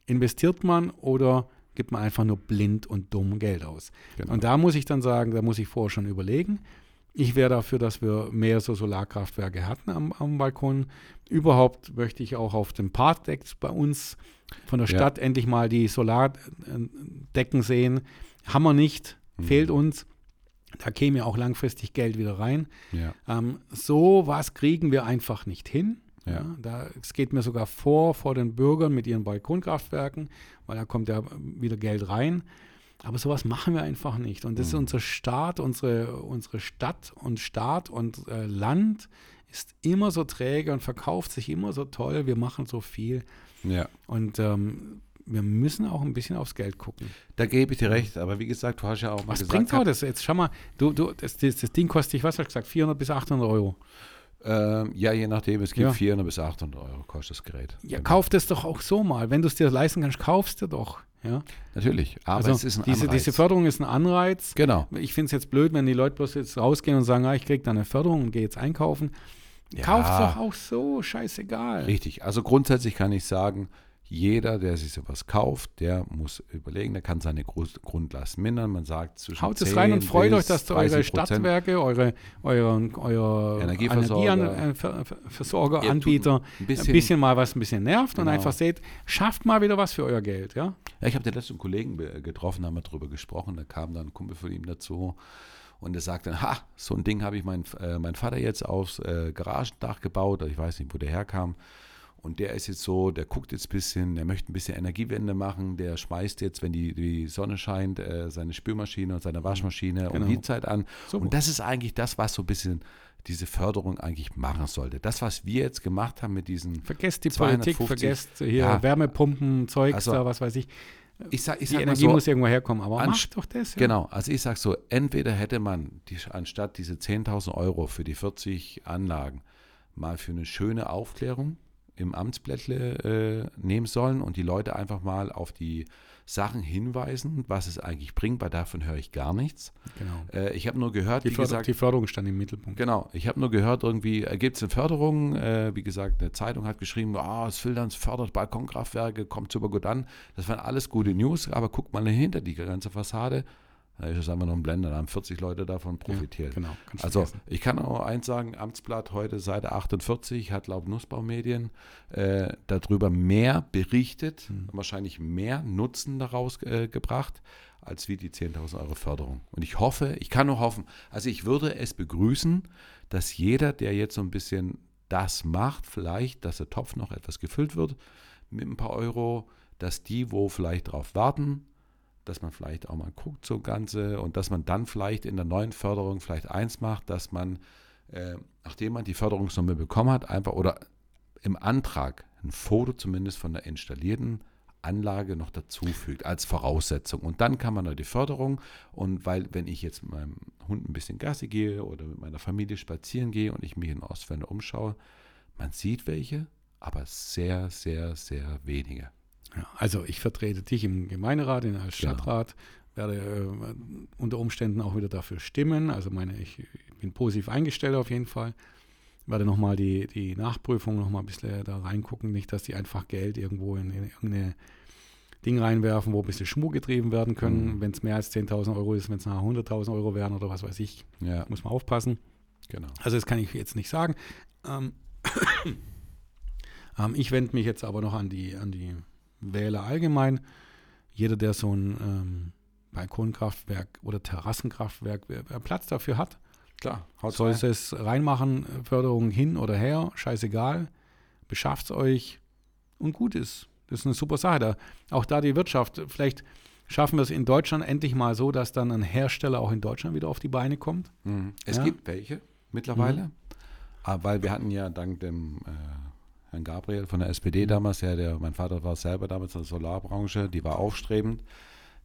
[SPEAKER 2] investiert man oder gibt man einfach nur blind und dumm Geld aus.
[SPEAKER 3] genau.
[SPEAKER 2] Und da muss ich dann sagen, da muss ich vorher schon überlegen. Ich wäre dafür, dass wir mehr so Solarkraftwerke hatten am, am Balkon. Überhaupt möchte ich auch auf dem Parkdeck bei uns von der
[SPEAKER 3] Ja.
[SPEAKER 2] Stadt endlich mal die Solardecken sehen. Haben wir nicht,
[SPEAKER 3] Mhm.
[SPEAKER 2] fehlt uns. Da käme ja auch langfristig Geld wieder rein.
[SPEAKER 3] ja.
[SPEAKER 2] Ähm, so was kriegen wir einfach nicht hin.
[SPEAKER 3] Ja.
[SPEAKER 2] Da, es geht mir sogar vor, vor den Bürgern mit ihren Balkonkraftwerken, weil da kommt ja wieder Geld rein. Aber sowas machen wir einfach nicht. Und das ist
[SPEAKER 3] Mhm.
[SPEAKER 2] unser Staat, unsere, unsere Stadt und Staat und äh, Land ist immer so träge und verkauft sich immer so toll. Wir machen so viel.
[SPEAKER 3] ja.
[SPEAKER 2] Und ähm, wir müssen auch ein bisschen aufs Geld gucken.
[SPEAKER 3] Da gebe ich dir recht, aber wie gesagt, du hast ja auch mal
[SPEAKER 2] Was
[SPEAKER 3] gesagt,
[SPEAKER 2] bringt das jetzt? Schau mal, du, du, das, das, das Ding kostet dich, was hast du gesagt, 400 bis 800 Euro.
[SPEAKER 3] Ähm, ja, je nachdem, es gibt
[SPEAKER 2] Ja.
[SPEAKER 3] 400 bis 800 Euro kostet das Gerät.
[SPEAKER 2] Ja,
[SPEAKER 3] Genau.
[SPEAKER 2] kauf das doch auch so mal. Wenn du es dir leisten kannst, kaufst du doch. Ja?
[SPEAKER 3] Natürlich, aber
[SPEAKER 2] also
[SPEAKER 3] es ist ein
[SPEAKER 2] diese,
[SPEAKER 3] Anreiz.
[SPEAKER 2] diese Förderung ist ein Anreiz.
[SPEAKER 3] Genau.
[SPEAKER 2] Ich finde es jetzt blöd, wenn die Leute bloß jetzt rausgehen und sagen, ah, ich kriege da eine Förderung und gehe jetzt einkaufen.
[SPEAKER 3] Ja.
[SPEAKER 2] doch auch so, scheißegal.
[SPEAKER 3] Richtig. Also grundsätzlich kann ich sagen, jeder, der sich sowas kauft, der muss überlegen, der kann seine Groß Grundlast mindern. Man sagt zwischen
[SPEAKER 2] Haut es
[SPEAKER 3] 10
[SPEAKER 2] rein und freut euch, dass eure
[SPEAKER 3] 30%.
[SPEAKER 2] Stadtwerke, eure, eure, eure
[SPEAKER 3] Energieversorger. Ihr tut
[SPEAKER 2] Anbieter
[SPEAKER 3] ein bisschen,
[SPEAKER 2] ein bisschen mal was ein bisschen nervt und
[SPEAKER 3] Genau.
[SPEAKER 2] einfach seht, schafft mal wieder was für euer Geld, ja?
[SPEAKER 3] Ja, ich habe den letzten Kollegen be- getroffen, haben wir darüber gesprochen. Da kam dann ein Kumpel von ihm dazu und der sagte, dann, ha, so ein Ding habe ich mein, äh, mein Vater jetzt aufs äh, Garagendach gebaut. Ich weiß nicht, wo der herkam. Und der ist jetzt so, der guckt jetzt ein bisschen, der möchte ein bisschen Energiewende machen. Der schmeißt jetzt, wenn die, die Sonne scheint, äh, seine Spülmaschine und seine Waschmaschine
[SPEAKER 2] Genau.
[SPEAKER 3] um die Zeit an.
[SPEAKER 2] Super.
[SPEAKER 3] Und das ist eigentlich das, was so ein bisschen diese Förderung eigentlich machen sollte. Das, was wir jetzt gemacht haben mit diesen,
[SPEAKER 2] Vergesst die
[SPEAKER 3] 250,
[SPEAKER 2] Politik, vergesst hier
[SPEAKER 3] ja.
[SPEAKER 2] Wärmepumpen, Zeugs
[SPEAKER 3] Also,
[SPEAKER 2] da, was weiß ich.
[SPEAKER 3] ich sag, ich
[SPEAKER 2] Die
[SPEAKER 3] sag
[SPEAKER 2] Energie
[SPEAKER 3] so,
[SPEAKER 2] muss irgendwo herkommen, aber macht doch das. Ja.
[SPEAKER 3] Genau, also ich sage so, entweder hätte man die, anstatt diese 10.000 Euro für die 40 Anlagen mal für eine schöne Aufklärung im Amtsblättle äh, nehmen sollen und die Leute einfach mal auf die Sachen hinweisen, was es eigentlich bringt, weil davon höre ich gar nichts.
[SPEAKER 2] Genau.
[SPEAKER 3] Äh, ich habe nur gehört,
[SPEAKER 2] Die,
[SPEAKER 3] wie
[SPEAKER 2] Förder
[SPEAKER 3] gesagt,
[SPEAKER 2] die Förderung stand im Mittelpunkt.
[SPEAKER 3] Genau, ich habe nur gehört, irgendwie äh, gibt es eine Förderung. Äh, wie gesagt, eine Zeitung hat geschrieben, ah, das Filterns fördert Balkonkraftwerke, kommt super gut an. Das waren alles gute News, aber guck mal hinter die ganze Fassade. Da ist es einfach noch ein Blender, da haben 40 Leute davon profitiert.
[SPEAKER 2] Ja, genau.
[SPEAKER 3] Also
[SPEAKER 2] vergessen.
[SPEAKER 3] ich kann auch eins sagen, Amtsblatt heute Seite 48 hat laut Nussbaumedien äh, darüber mehr berichtet,
[SPEAKER 2] Hm.
[SPEAKER 3] wahrscheinlich mehr Nutzen daraus äh, gebracht, als wie die 10.000 Euro Förderung. Und ich hoffe, ich kann nur hoffen, also ich würde es begrüßen, dass jeder, der jetzt so ein bisschen das macht, vielleicht, dass der Topf noch etwas gefüllt wird mit ein paar Euro, dass die, wo vielleicht drauf warten, dass man vielleicht auch mal guckt, so Ganze, und dass man dann vielleicht in der neuen Förderung vielleicht eins macht, dass man, äh, nachdem man die Förderungssumme bekommen hat, einfach oder im Antrag ein Foto zumindest von der installierten Anlage noch dazufügt als Voraussetzung. Und dann kann man noch die Förderung. Und weil, wenn ich jetzt mit meinem Hund ein bisschen Gassi gehe oder mit meiner Familie spazieren gehe und ich mich in Ostwende umschaue, man sieht welche, aber sehr, sehr, sehr wenige.
[SPEAKER 2] Ja, also ich vertrete dich im Gemeinderat, in- als
[SPEAKER 3] Genau.
[SPEAKER 2] Stadtrat, werde äh, unter Umständen auch wieder dafür stimmen. Also meine, ich, ich bin positiv eingestellt auf jeden Fall. Werde nochmal die, die Nachprüfung nochmal ein bisschen da reingucken, nicht, dass die einfach Geld irgendwo in, in irgendeine Ding reinwerfen, wo ein bisschen Schmuck getrieben werden können.
[SPEAKER 3] Mhm.
[SPEAKER 2] Wenn es mehr als 10.000 Euro ist, wenn es nachher 100.000 Euro wären oder was weiß ich,
[SPEAKER 3] Ja,
[SPEAKER 2] muss man aufpassen.
[SPEAKER 3] genau.
[SPEAKER 2] Also das kann ich jetzt nicht sagen. Ähm, [COUGHS] ähm, ich wende mich jetzt aber noch an die, an die Wähler allgemein. Jeder, der so ein ähm, Balkonkraftwerk oder Terrassenkraftwerk, wer, wer Platz dafür hat,
[SPEAKER 3] Klar,
[SPEAKER 2] soll
[SPEAKER 3] rein.
[SPEAKER 2] es reinmachen, Förderung hin oder her, scheißegal, beschafft es euch und gut ist. Das ist eine super Sache. Da, auch da die Wirtschaft, vielleicht schaffen wir es in Deutschland endlich mal so, dass dann ein Hersteller auch in Deutschland wieder auf die Beine kommt.
[SPEAKER 3] Mhm. Es
[SPEAKER 2] Ja.
[SPEAKER 3] gibt welche mittlerweile, aber weil wir hatten ja dank dem äh, Herrn Gabriel von der SPD damals, ja, der, mein Vater war selber damals in der Solarbranche, die war aufstrebend.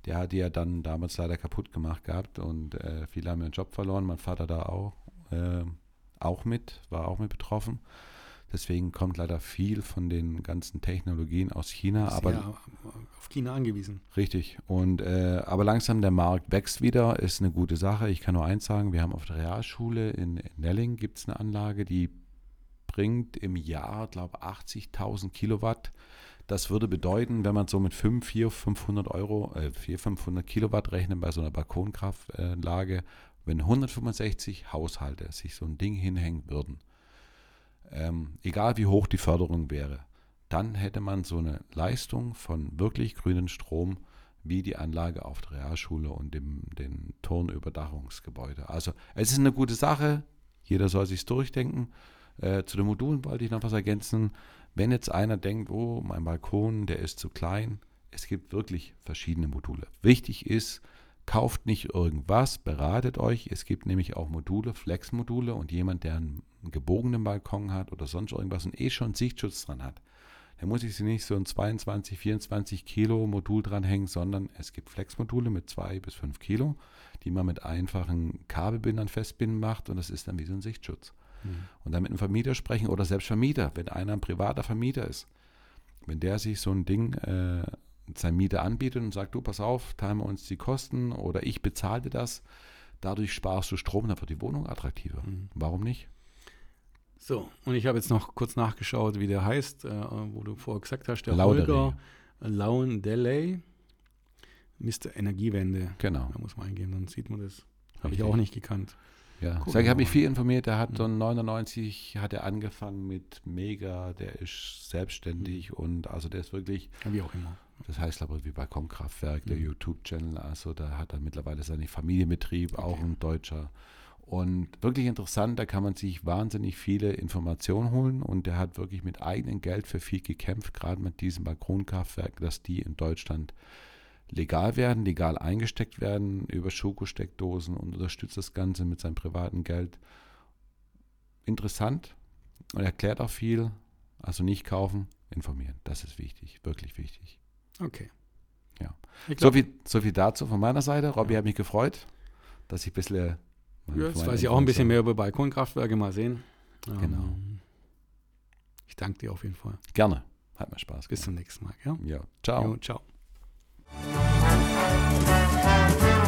[SPEAKER 3] Der hat die ja dann damals leider kaputt gemacht gehabt und äh, viele haben ihren Job verloren. Mein Vater da auch, äh, auch mit, war auch mit betroffen. Deswegen kommt leider viel von den ganzen Technologien aus China, aber
[SPEAKER 2] Sehr auf China angewiesen.
[SPEAKER 3] Richtig. Und äh, aber langsam der Markt wächst wieder, ist eine gute Sache. Ich kann nur eins sagen, wir haben auf der Realschule in, in Nelling gibt es eine Anlage, die bringt im Jahr, glaube ich, 80.000 Kilowatt. Das würde bedeuten, wenn man so mit 5, 4, 500 Euro, äh, 4, 500 Kilowatt rechnet bei so einer Balkonkraftanlage, wenn 165 Haushalte sich so ein Ding hinhängen würden, ähm, egal wie hoch die Förderung wäre, dann hätte man so eine Leistung von wirklich grünen Strom wie die Anlage auf der Realschule und dem, dem Turnüberdachungsgebäude. Also es ist eine gute Sache, jeder soll sich durchdenken. Äh, zu den Modulen wollte ich noch was ergänzen. Wenn jetzt einer denkt, oh, mein Balkon, der ist zu klein, es gibt wirklich verschiedene Module. Wichtig ist, kauft nicht irgendwas, beratet euch. Es gibt nämlich auch Module, Flex-Module und jemand, der einen gebogenen Balkon hat oder sonst irgendwas und eh schon Sichtschutz dran hat, der muss ich sie nicht so ein 22, 24 Kilo Modul dranhängen, sondern es gibt Flex-Module mit 2 bis 5 Kilo, die man mit einfachen Kabelbindern festbinden macht und das ist dann wie so ein Sichtschutz. Und dann mit einem Vermieter sprechen oder selbst Vermieter, wenn einer ein privater Vermieter ist, wenn der sich so ein Ding äh, sein Mieter anbietet und sagt, du pass auf, teilen wir uns die Kosten oder ich bezahle dir das, dadurch sparst du Strom, dann wird die Wohnung attraktiver. Warum nicht?
[SPEAKER 2] So, und ich habe jetzt noch kurz nachgeschaut, wie der heißt, äh, wo du vorher gesagt hast, der
[SPEAKER 3] Laudery.
[SPEAKER 2] Holger Laundeley, Mr. Energiewende.
[SPEAKER 3] Genau.
[SPEAKER 2] Da muss man eingeben, dann sieht man das. Habe ich auch nicht gekannt.
[SPEAKER 3] Ja, sag, ich
[SPEAKER 2] wir
[SPEAKER 3] habe mich viel informiert. Der hat so 99 hat er angefangen mit Mega, der ist selbstständig und also der ist wirklich,
[SPEAKER 2] wie auch immer.
[SPEAKER 3] das heißt ich wie Balkonkraftwerk, der
[SPEAKER 2] Mhm.
[SPEAKER 3] YouTube-Channel, also da hat er mittlerweile seine Familienbetrieb, auch ein Deutscher. Und wirklich interessant, da kann man sich wahnsinnig viele Informationen holen und der hat wirklich mit eigenem Geld für viel gekämpft, gerade mit diesem Balkonkraftwerk, dass die in Deutschland legal werden, legal eingesteckt werden über Schokosteckdosen und unterstützt das Ganze mit seinem privaten Geld. Interessant und erklärt auch viel. Also nicht kaufen, informieren. Das ist wichtig, wirklich wichtig.
[SPEAKER 2] Okay.
[SPEAKER 3] Ja.
[SPEAKER 2] Ich
[SPEAKER 3] So
[SPEAKER 2] glaub,
[SPEAKER 3] viel, so viel dazu von meiner Seite. Robby
[SPEAKER 2] Ja.
[SPEAKER 3] hat mich gefreut, dass ich ein bisschen.
[SPEAKER 2] ja,
[SPEAKER 3] von
[SPEAKER 2] jetzt weiß ich auch ein bisschen mehr über Balkonkraftwerke. Mal sehen.
[SPEAKER 3] Genau.
[SPEAKER 2] Ähm, Ich danke dir auf jeden Fall.
[SPEAKER 3] Gerne. Hat mir Spaß gemacht.
[SPEAKER 2] Bis zum nächsten Mal. Ja?
[SPEAKER 3] Ja. Ciao.
[SPEAKER 2] Jo, ciao.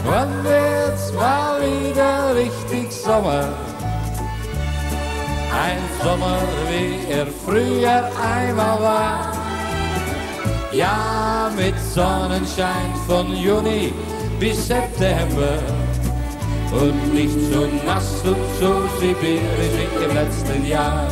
[SPEAKER 1] Wann wird's mal wieder richtig Sommer? Ein Sommer, wie er früher einmal war. Ja, mit Sonnenschein von Juni bis September. Und nicht so nass und so sibirisch wie im letzten Jahr.